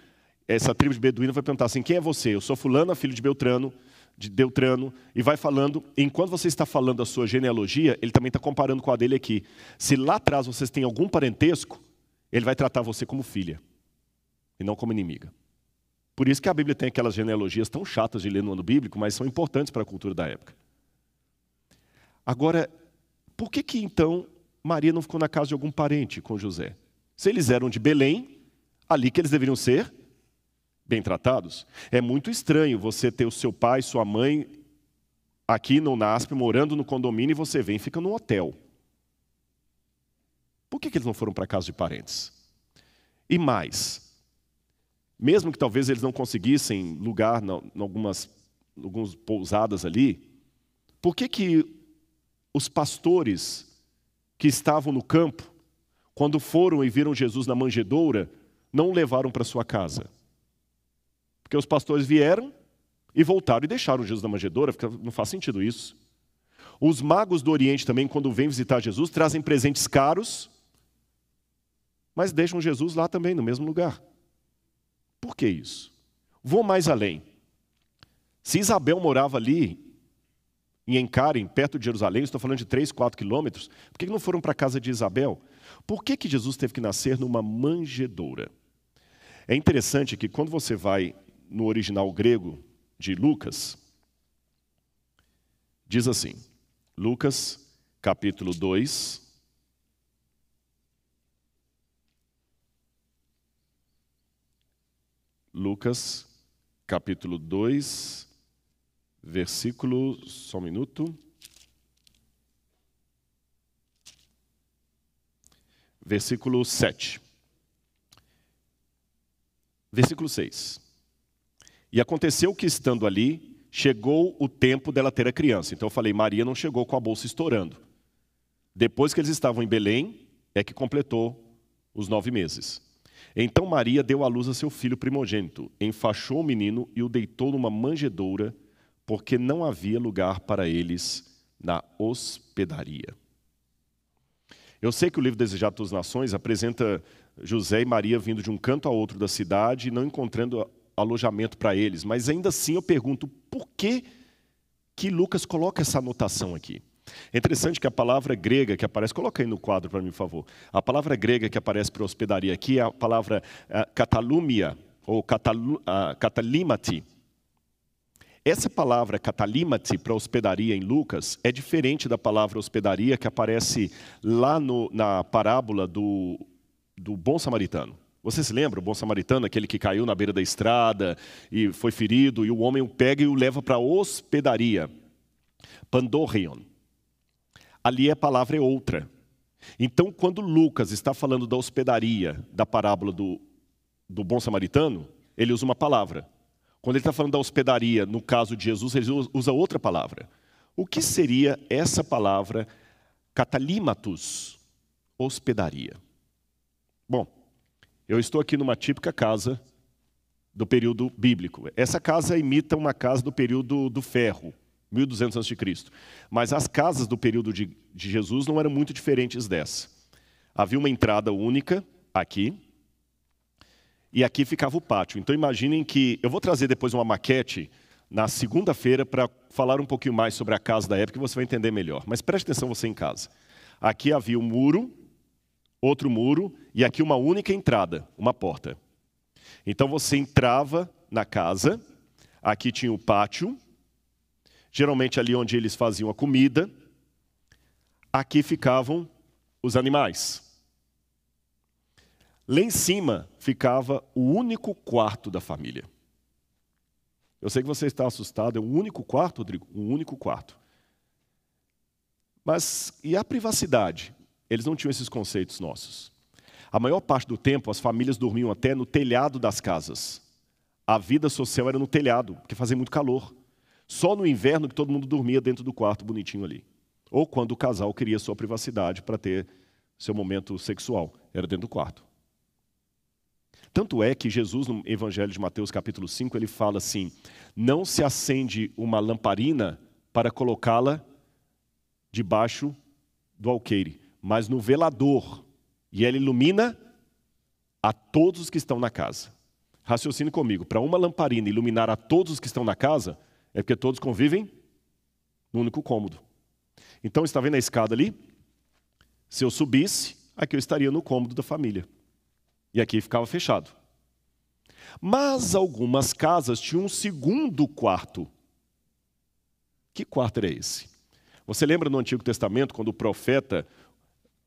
essa tribo de beduíno vai perguntar assim: quem é você? Eu sou fulano, filho de Beltrano, de Deutrano, e vai falando. Enquanto você está falando a sua genealogia, ele também está comparando com a dele aqui. Se lá atrás vocês têm algum parentesco, ele vai tratar você como filha e não como inimiga. Por isso que a Bíblia tem aquelas genealogias tão chatas de ler no ano bíblico, mas são importantes para a cultura da época. Agora, por que que então Maria não ficou na casa de algum parente com José? Se eles eram de Belém, ali que eles deveriam ser bem tratados. É muito estranho você ter o seu pai, sua mãe aqui no NASP, morando no condomínio, e você vem e fica no hotel. Por que, que eles não foram para casa de parentes? E mais, mesmo que talvez eles não conseguissem lugar em algumas, algumas pousadas ali, por que, que os pastores que estavam no campo, quando foram e viram Jesus na manjedoura, não o levaram para sua casa? Porque os pastores vieram e voltaram e deixaram Jesus na manjedoura, não faz sentido isso. Os magos do Oriente também, quando vêm visitar Jesus, trazem presentes caros, mas deixam Jesus lá também, no mesmo lugar. Por que isso? Vou mais além. Se Isabel morava ali, em Encarem, perto de Jerusalém, estou falando de 3, 4 quilômetros, por que não foram para a casa de Isabel? Por que, que Jesus teve que nascer numa manjedoura? É interessante que quando você vai no original grego de Lucas, diz assim, Lucas capítulo 2, Lucas capítulo 2, versículo, só um minuto. Versículo 7. Versículo 6. E aconteceu que, estando ali, chegou o tempo dela ter a criança. Então eu falei, Maria não chegou com a bolsa estourando. Depois que eles estavam em Belém, é que completou os nove meses. Então Maria deu à luz a seu filho primogênito, enfaixou o menino e o deitou numa manjedoura, porque não havia lugar para eles na hospedaria. Eu sei que o livro Desejado das Nações apresenta José e Maria vindo de um canto a outro da cidade e não encontrando alojamento para eles, mas ainda assim eu pergunto por que, que Lucas coloca essa anotação aqui. É interessante que a palavra grega que aparece, coloca aí no quadro para mim, por favor. A palavra grega que aparece para hospedaria aqui é a palavra uh, catalumia, ou catalu, uh, catalimati. Essa palavra catalimati para hospedaria em Lucas é diferente da palavra hospedaria que aparece lá no, na parábola do, do bom samaritano. Você se lembra, o bom samaritano, aquele que caiu na beira da estrada e foi ferido, e o homem o pega e o leva para a hospedaria. Pandorion. Ali a palavra é outra. Então, quando Lucas está falando da hospedaria, da parábola do, do bom samaritano, ele usa uma palavra. Quando ele está falando da hospedaria, no caso de Jesus, ele usa outra palavra. O que seria essa palavra catalímatus? Hospedaria. Bom, eu estou aqui numa típica casa do período bíblico. Essa casa imita uma casa do período do ferro, 1200 a.C. Mas as casas do período de, de Jesus não eram muito diferentes dessa. Havia uma entrada única aqui, e aqui ficava o pátio. Então imaginem que. Eu vou trazer depois uma maquete na segunda-feira para falar um pouquinho mais sobre a casa da época e você vai entender melhor. Mas preste atenção você em casa. Aqui havia um muro outro muro e aqui uma única entrada, uma porta. Então você entrava na casa, aqui tinha o pátio, geralmente ali onde eles faziam a comida, aqui ficavam os animais. Lá em cima ficava o único quarto da família. Eu sei que você está assustado, é um único quarto, Rodrigo? Um único quarto. Mas e a privacidade? Eles não tinham esses conceitos nossos. A maior parte do tempo, as famílias dormiam até no telhado das casas. A vida social era no telhado, porque fazia muito calor. Só no inverno que todo mundo dormia dentro do quarto bonitinho ali. Ou quando o casal queria sua privacidade para ter seu momento sexual, era dentro do quarto. Tanto é que Jesus, no Evangelho de Mateus, capítulo 5, ele fala assim: Não se acende uma lamparina para colocá-la debaixo do alqueire, mas no velador, e ela ilumina a todos os que estão na casa. Raciocine comigo: para uma lamparina iluminar a todos os que estão na casa, é porque todos convivem no único cômodo. Então, está vendo a escada ali? Se eu subisse, aqui eu estaria no cômodo da família. E aqui ficava fechado. Mas algumas casas tinham um segundo quarto. Que quarto era esse? Você lembra no Antigo Testamento, quando o profeta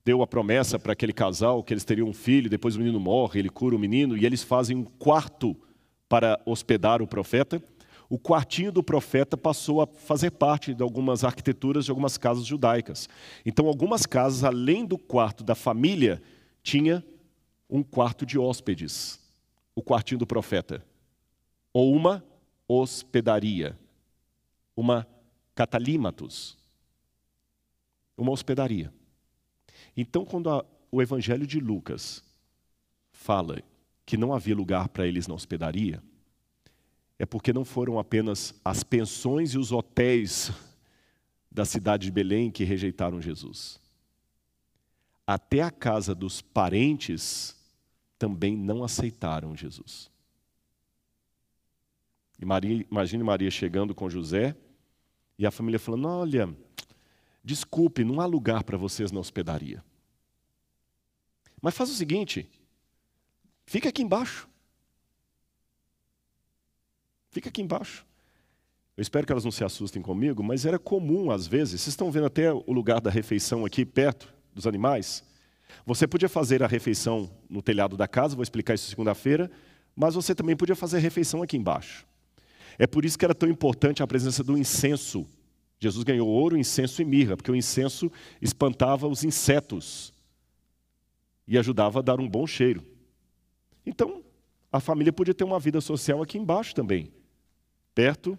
deu a promessa para aquele casal que eles teriam um filho, depois o menino morre, ele cura o menino, e eles fazem um quarto para hospedar o profeta? o quartinho do profeta passou a fazer parte de algumas arquiteturas de algumas casas judaicas. Então, algumas casas, além do quarto da família, tinha um quarto de hóspedes, o quartinho do profeta, ou uma hospedaria, uma catalímatos, uma hospedaria. Então, quando a, o Evangelho de Lucas fala que não havia lugar para eles na hospedaria, é porque não foram apenas as pensões e os hotéis da cidade de Belém que rejeitaram Jesus. Até a casa dos parentes também não aceitaram Jesus. E Maria, imagine Maria chegando com José e a família falando: Olha, desculpe, não há lugar para vocês na hospedaria. Mas faz o seguinte: fica aqui embaixo. Fica aqui embaixo. Eu espero que elas não se assustem comigo, mas era comum às vezes. Vocês estão vendo até o lugar da refeição aqui perto dos animais? Você podia fazer a refeição no telhado da casa, vou explicar isso segunda-feira, mas você também podia fazer a refeição aqui embaixo. É por isso que era tão importante a presença do incenso. Jesus ganhou ouro, incenso e mirra, porque o incenso espantava os insetos e ajudava a dar um bom cheiro. Então, a família podia ter uma vida social aqui embaixo também perto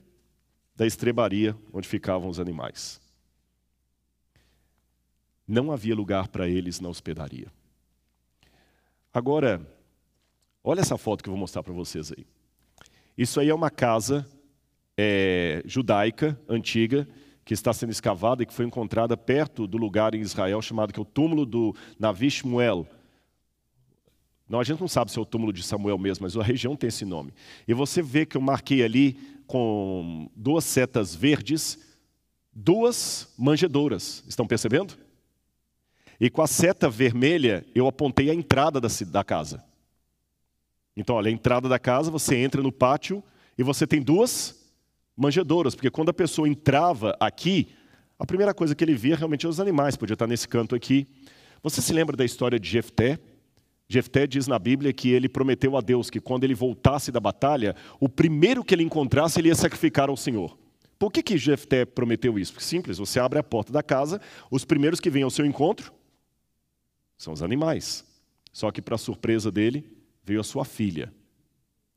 da estrebaria onde ficavam os animais. Não havia lugar para eles na hospedaria. Agora, olha essa foto que eu vou mostrar para vocês aí. Isso aí é uma casa é, judaica antiga que está sendo escavada e que foi encontrada perto do lugar em Israel chamado que é o túmulo do Navi Shmuel, não, a gente não sabe se é o túmulo de Samuel mesmo, mas a região tem esse nome. E você vê que eu marquei ali com duas setas verdes, duas manjedouras. Estão percebendo? E com a seta vermelha, eu apontei a entrada da, da casa. Então, olha, a entrada da casa, você entra no pátio e você tem duas manjedouras, porque quando a pessoa entrava aqui, a primeira coisa que ele via realmente eram os animais, podia estar nesse canto aqui. Você se lembra da história de Jefté? Jefté diz na Bíblia que ele prometeu a Deus que quando ele voltasse da batalha, o primeiro que ele encontrasse ele ia sacrificar ao Senhor. Por que, que Jefté prometeu isso? Porque simples, você abre a porta da casa, os primeiros que vêm ao seu encontro são os animais. Só que, para surpresa dele, veio a sua filha.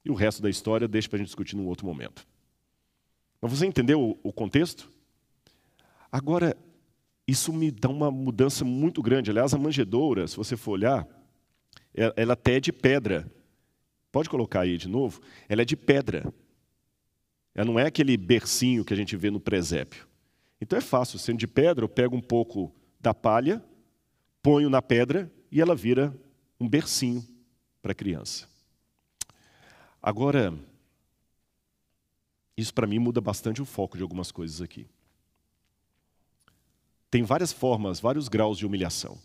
E o resto da história deixa para a gente discutir num outro momento. Mas você entendeu o contexto? Agora, isso me dá uma mudança muito grande. Aliás, a manjedoura, se você for olhar, ela até é de pedra. Pode colocar aí de novo? Ela é de pedra. Ela não é aquele bercinho que a gente vê no presépio. Então é fácil, sendo de pedra, eu pego um pouco da palha, ponho na pedra e ela vira um bercinho para a criança. Agora, isso para mim muda bastante o foco de algumas coisas aqui. Tem várias formas, vários graus de humilhação.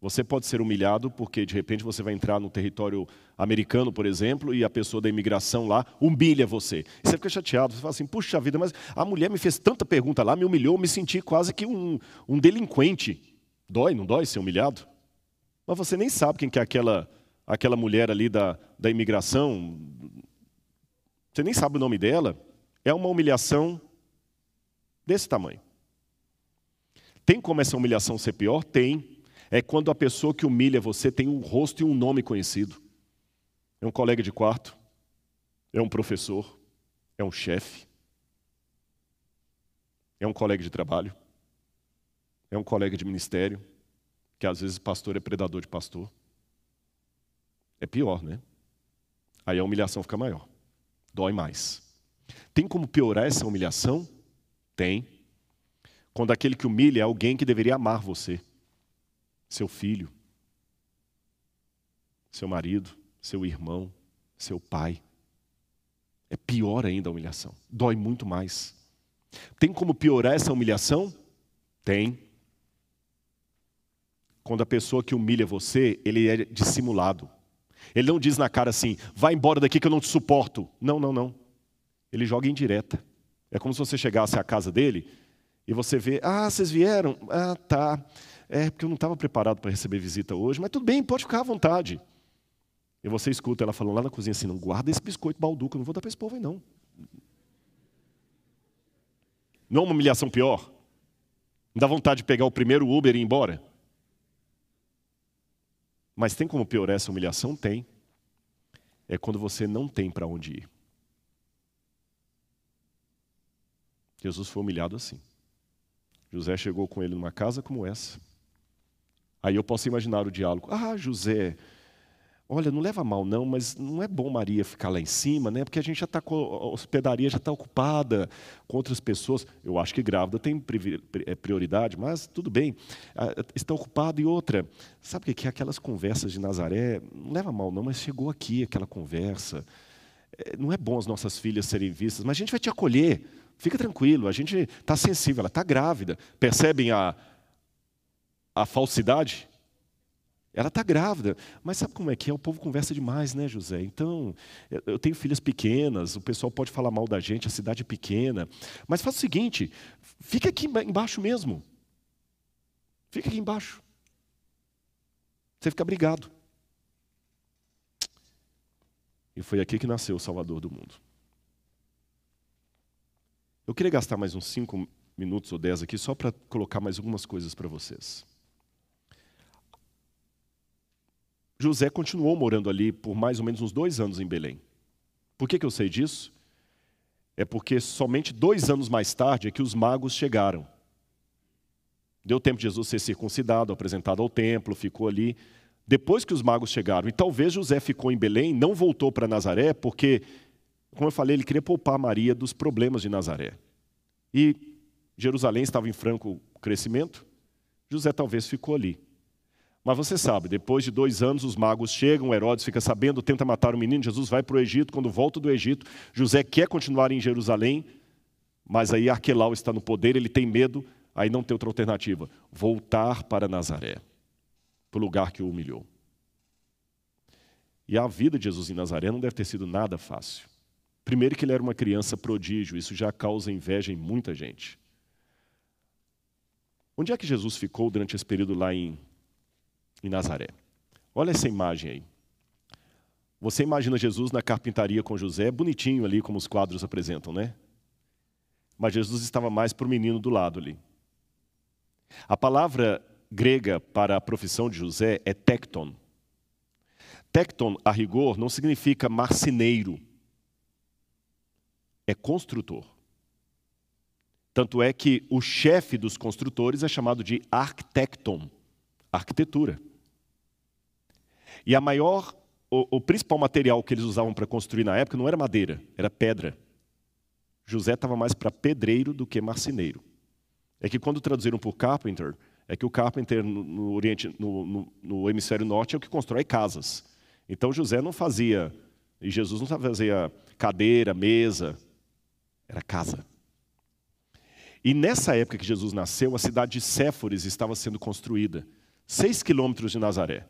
Você pode ser humilhado porque de repente você vai entrar no território americano, por exemplo, e a pessoa da imigração lá humilha você. E você fica chateado, você fala assim: puxa vida, mas a mulher me fez tanta pergunta lá, me humilhou, me senti quase que um, um delinquente. Dói, não dói ser humilhado? Mas você nem sabe quem que é aquela, aquela mulher ali da, da imigração, você nem sabe o nome dela. É uma humilhação desse tamanho. Tem como essa humilhação ser pior? Tem é quando a pessoa que humilha você tem um rosto e um nome conhecido. É um colega de quarto, é um professor, é um chefe, é um colega de trabalho, é um colega de ministério, que às vezes pastor é predador de pastor. É pior, né? Aí a humilhação fica maior, dói mais. Tem como piorar essa humilhação? Tem. Quando aquele que humilha é alguém que deveria amar você seu filho, seu marido, seu irmão, seu pai. É pior ainda a humilhação, dói muito mais. Tem como piorar essa humilhação? Tem. Quando a pessoa que humilha você, ele é dissimulado. Ele não diz na cara assim, vai embora daqui que eu não te suporto. Não, não, não. Ele joga em direta. É como se você chegasse à casa dele e você vê, ah, vocês vieram? Ah, tá. É, porque eu não estava preparado para receber visita hoje, mas tudo bem, pode ficar à vontade. E você escuta ela falando lá na cozinha assim: não guarda esse biscoito balduco, eu não vou dar para esse povo aí, não. Não é uma humilhação pior? Não dá vontade de pegar o primeiro Uber e ir embora? Mas tem como piorar essa humilhação? Tem. É quando você não tem para onde ir. Jesus foi humilhado assim. José chegou com ele numa casa como essa. Aí eu posso imaginar o diálogo. Ah, José, olha, não leva mal não, mas não é bom Maria ficar lá em cima, né? Porque a gente já está a hospedaria já está ocupada com outras pessoas. Eu acho que grávida tem é, prioridade, mas tudo bem. Ah, está ocupado e outra. Sabe o que é aquelas conversas de Nazaré? Não leva mal não, mas chegou aqui aquela conversa. É, não é bom as nossas filhas serem vistas, mas a gente vai te acolher. Fica tranquilo, a gente está sensível, ela está grávida. Percebem a, a falsidade? Ela está grávida. Mas sabe como é que é? O povo conversa demais, né, José? Então, eu tenho filhas pequenas, o pessoal pode falar mal da gente, a cidade é pequena. Mas faz o seguinte: fica aqui embaixo mesmo. Fica aqui embaixo. Você fica brigado. E foi aqui que nasceu o Salvador do mundo. Eu queria gastar mais uns cinco minutos ou dez aqui só para colocar mais algumas coisas para vocês. José continuou morando ali por mais ou menos uns dois anos em Belém. Por que, que eu sei disso? É porque somente dois anos mais tarde é que os magos chegaram. Deu tempo de Jesus ser circuncidado, apresentado ao templo, ficou ali. Depois que os magos chegaram, e talvez José ficou em Belém, não voltou para Nazaré, porque, como eu falei, ele queria poupar Maria dos problemas de Nazaré. E Jerusalém estava em franco crescimento, José talvez ficou ali. Mas você sabe, depois de dois anos, os magos chegam, Herodes fica sabendo, tenta matar o menino, Jesus vai para o Egito. Quando volta do Egito, José quer continuar em Jerusalém, mas aí Arquelau está no poder, ele tem medo, aí não tem outra alternativa: voltar para Nazaré, para o lugar que o humilhou. E a vida de Jesus em Nazaré não deve ter sido nada fácil. Primeiro, que ele era uma criança prodígio, isso já causa inveja em muita gente. Onde é que Jesus ficou durante esse período lá em em Nazaré. Olha essa imagem aí. Você imagina Jesus na carpintaria com José, bonitinho ali, como os quadros apresentam, né? Mas Jesus estava mais para o menino do lado ali. A palavra grega para a profissão de José é tecton. Tecton, a rigor, não significa marceneiro, é construtor. Tanto é que o chefe dos construtores é chamado de arquitecton, arquitetura. E a maior, o, o principal material que eles usavam para construir na época não era madeira, era pedra. José estava mais para pedreiro do que marceneiro. É que quando traduziram por carpenter, é que o carpenter no, no Oriente, no, no, no, hemisfério norte é o que constrói casas. Então José não fazia, e Jesus não fazia cadeira, mesa, era casa. E nessa época que Jesus nasceu, a cidade de Séforis estava sendo construída. Seis quilômetros de Nazaré.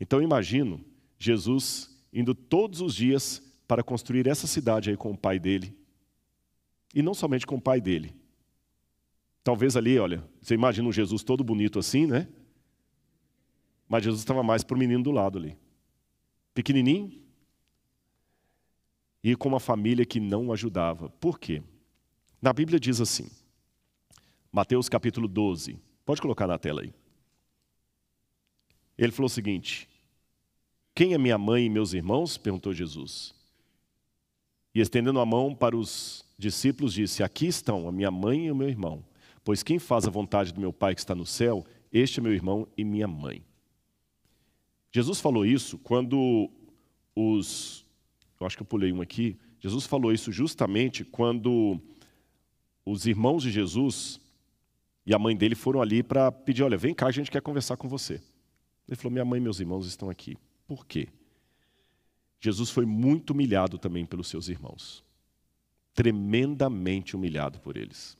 Então imagino Jesus indo todos os dias para construir essa cidade aí com o pai dele. E não somente com o pai dele. Talvez ali, olha, você imagina um Jesus todo bonito assim, né? Mas Jesus estava mais para o menino do lado ali. Pequenininho. E com uma família que não ajudava. Por quê? Na Bíblia diz assim, Mateus capítulo 12, pode colocar na tela aí. Ele falou o seguinte: Quem é minha mãe e meus irmãos? perguntou Jesus. E estendendo a mão para os discípulos, disse: Aqui estão a minha mãe e o meu irmão. Pois quem faz a vontade do meu Pai que está no céu, este é meu irmão e minha mãe. Jesus falou isso quando os. Eu acho que eu pulei um aqui. Jesus falou isso justamente quando os irmãos de Jesus e a mãe dele foram ali para pedir: olha, vem cá, a gente quer conversar com você. Ele falou: minha mãe e meus irmãos estão aqui. Por quê? Jesus foi muito humilhado também pelos seus irmãos. Tremendamente humilhado por eles.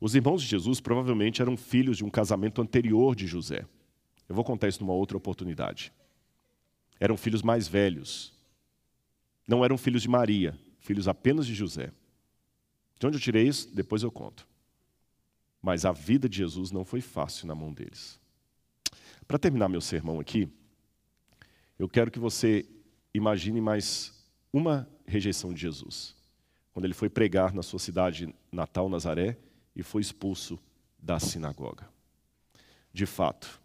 Os irmãos de Jesus provavelmente eram filhos de um casamento anterior de José. Eu vou contar isso numa outra oportunidade. Eram filhos mais velhos. Não eram filhos de Maria, filhos apenas de José. De onde eu tirei isso? Depois eu conto. Mas a vida de Jesus não foi fácil na mão deles. Para terminar meu sermão aqui, eu quero que você imagine mais uma rejeição de Jesus. Quando ele foi pregar na sua cidade natal, Nazaré, e foi expulso da sinagoga. De fato,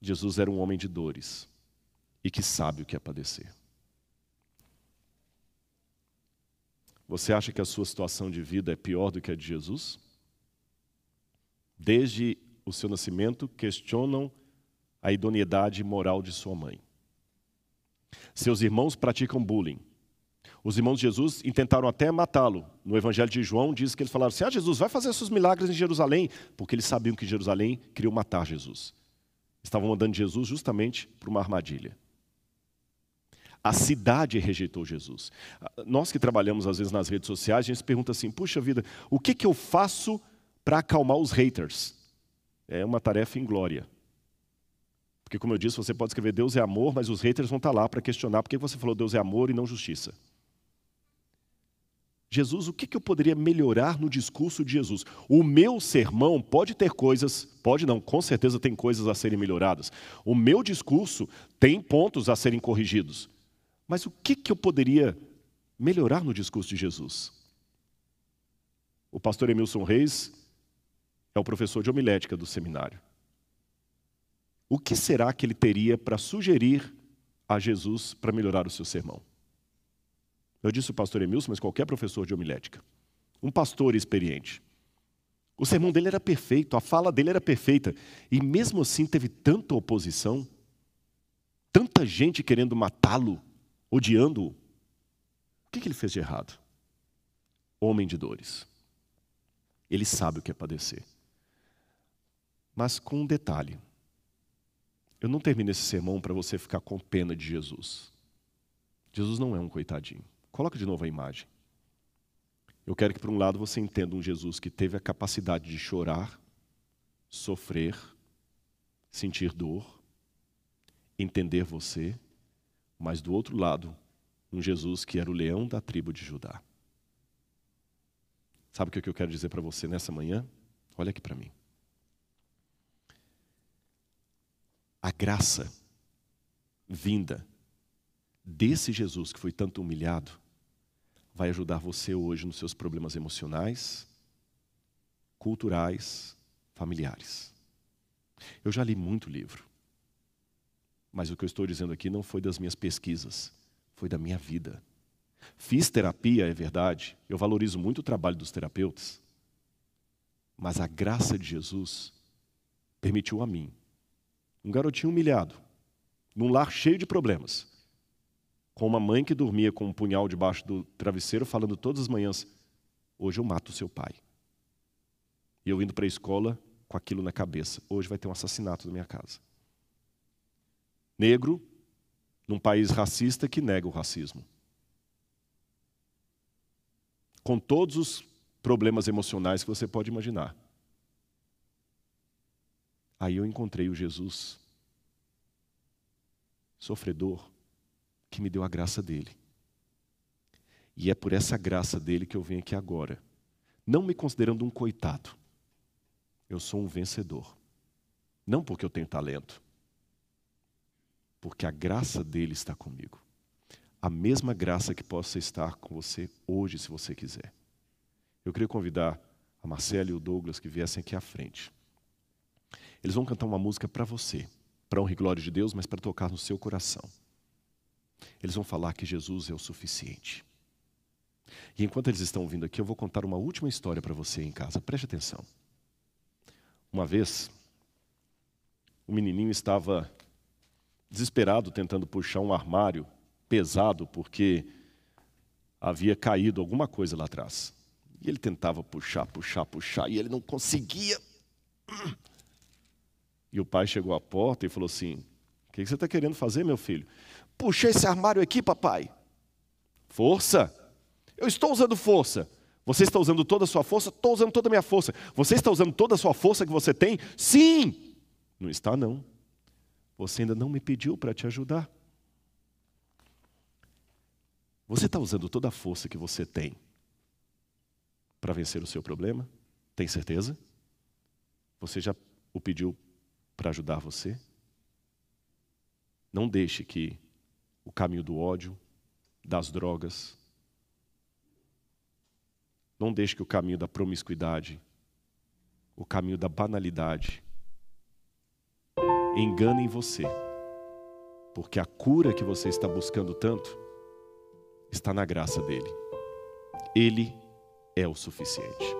Jesus era um homem de dores e que sabe o que é padecer. Você acha que a sua situação de vida é pior do que a de Jesus? Desde o seu nascimento, questionam a idoneidade moral de sua mãe. Seus irmãos praticam bullying. Os irmãos de Jesus intentaram até matá-lo. No Evangelho de João diz que eles falaram assim: Ah, Jesus, vai fazer seus milagres em Jerusalém, porque eles sabiam que Jerusalém queria matar Jesus. Estavam mandando Jesus justamente para uma armadilha. A cidade rejeitou Jesus. Nós que trabalhamos às vezes nas redes sociais, a gente se pergunta assim: puxa vida, o que, que eu faço para acalmar os haters? É uma tarefa inglória. Porque, como eu disse, você pode escrever Deus é amor, mas os haters vão estar lá para questionar por que você falou Deus é amor e não justiça. Jesus, o que, eu poderia melhorar no discurso de Jesus? O meu sermão pode ter coisas, pode não, com certeza tem coisas a serem melhoradas. O meu discurso tem pontos a serem corrigidos. Mas o que eu poderia melhorar no discurso de Jesus? O pastor Emilson Reis é o professor de homilética do seminário. O que será que ele teria para sugerir a Jesus para melhorar o seu sermão? Eu disse o pastor Emilson, mas qualquer professor de homilética. Um pastor experiente. O sermão dele era perfeito, a fala dele era perfeita. E mesmo assim teve tanta oposição, tanta gente querendo matá-lo, odiando-o. O que ele fez de errado? Homem de dores. Ele sabe o que é padecer. Mas com um detalhe. Eu não termino esse sermão para você ficar com pena de Jesus. Jesus não é um coitadinho. Coloca de novo a imagem. Eu quero que, por um lado, você entenda um Jesus que teve a capacidade de chorar, sofrer, sentir dor, entender você, mas, do outro lado, um Jesus que era o leão da tribo de Judá. Sabe o que eu quero dizer para você nessa manhã? Olha aqui para mim. A graça vinda desse Jesus que foi tanto humilhado vai ajudar você hoje nos seus problemas emocionais, culturais, familiares. Eu já li muito livro, mas o que eu estou dizendo aqui não foi das minhas pesquisas, foi da minha vida. Fiz terapia, é verdade, eu valorizo muito o trabalho dos terapeutas, mas a graça de Jesus permitiu a mim, um garotinho humilhado, num lar cheio de problemas, com uma mãe que dormia com um punhal debaixo do travesseiro, falando todas as manhãs: Hoje eu mato seu pai. E eu indo para a escola com aquilo na cabeça: Hoje vai ter um assassinato na minha casa. Negro, num país racista que nega o racismo. Com todos os problemas emocionais que você pode imaginar. Aí eu encontrei o Jesus sofredor que me deu a graça dele. E é por essa graça dele que eu venho aqui agora, não me considerando um coitado. Eu sou um vencedor. Não porque eu tenho talento, porque a graça dele está comigo. A mesma graça que possa estar com você hoje, se você quiser. Eu queria convidar a Marcela e o Douglas que viessem aqui à frente. Eles vão cantar uma música para você, para honra e glória de Deus, mas para tocar no seu coração. Eles vão falar que Jesus é o suficiente. E enquanto eles estão vindo aqui, eu vou contar uma última história para você em casa. Preste atenção. Uma vez, o menininho estava desesperado tentando puxar um armário pesado porque havia caído alguma coisa lá atrás. E ele tentava puxar, puxar, puxar, e ele não conseguia. E o pai chegou à porta e falou assim: O que você está querendo fazer, meu filho? Puxa esse armário aqui, papai. Força. Eu estou usando força. Você está usando toda a sua força? Estou usando toda a minha força. Você está usando toda a sua força que você tem? Sim. Não está, não. Você ainda não me pediu para te ajudar. Você está usando toda a força que você tem para vencer o seu problema? Tem certeza? Você já o pediu para ajudar você? Não deixe que o caminho do ódio, das drogas, não deixe que o caminho da promiscuidade, o caminho da banalidade, enganem você, porque a cura que você está buscando tanto está na graça dele. Ele é o suficiente.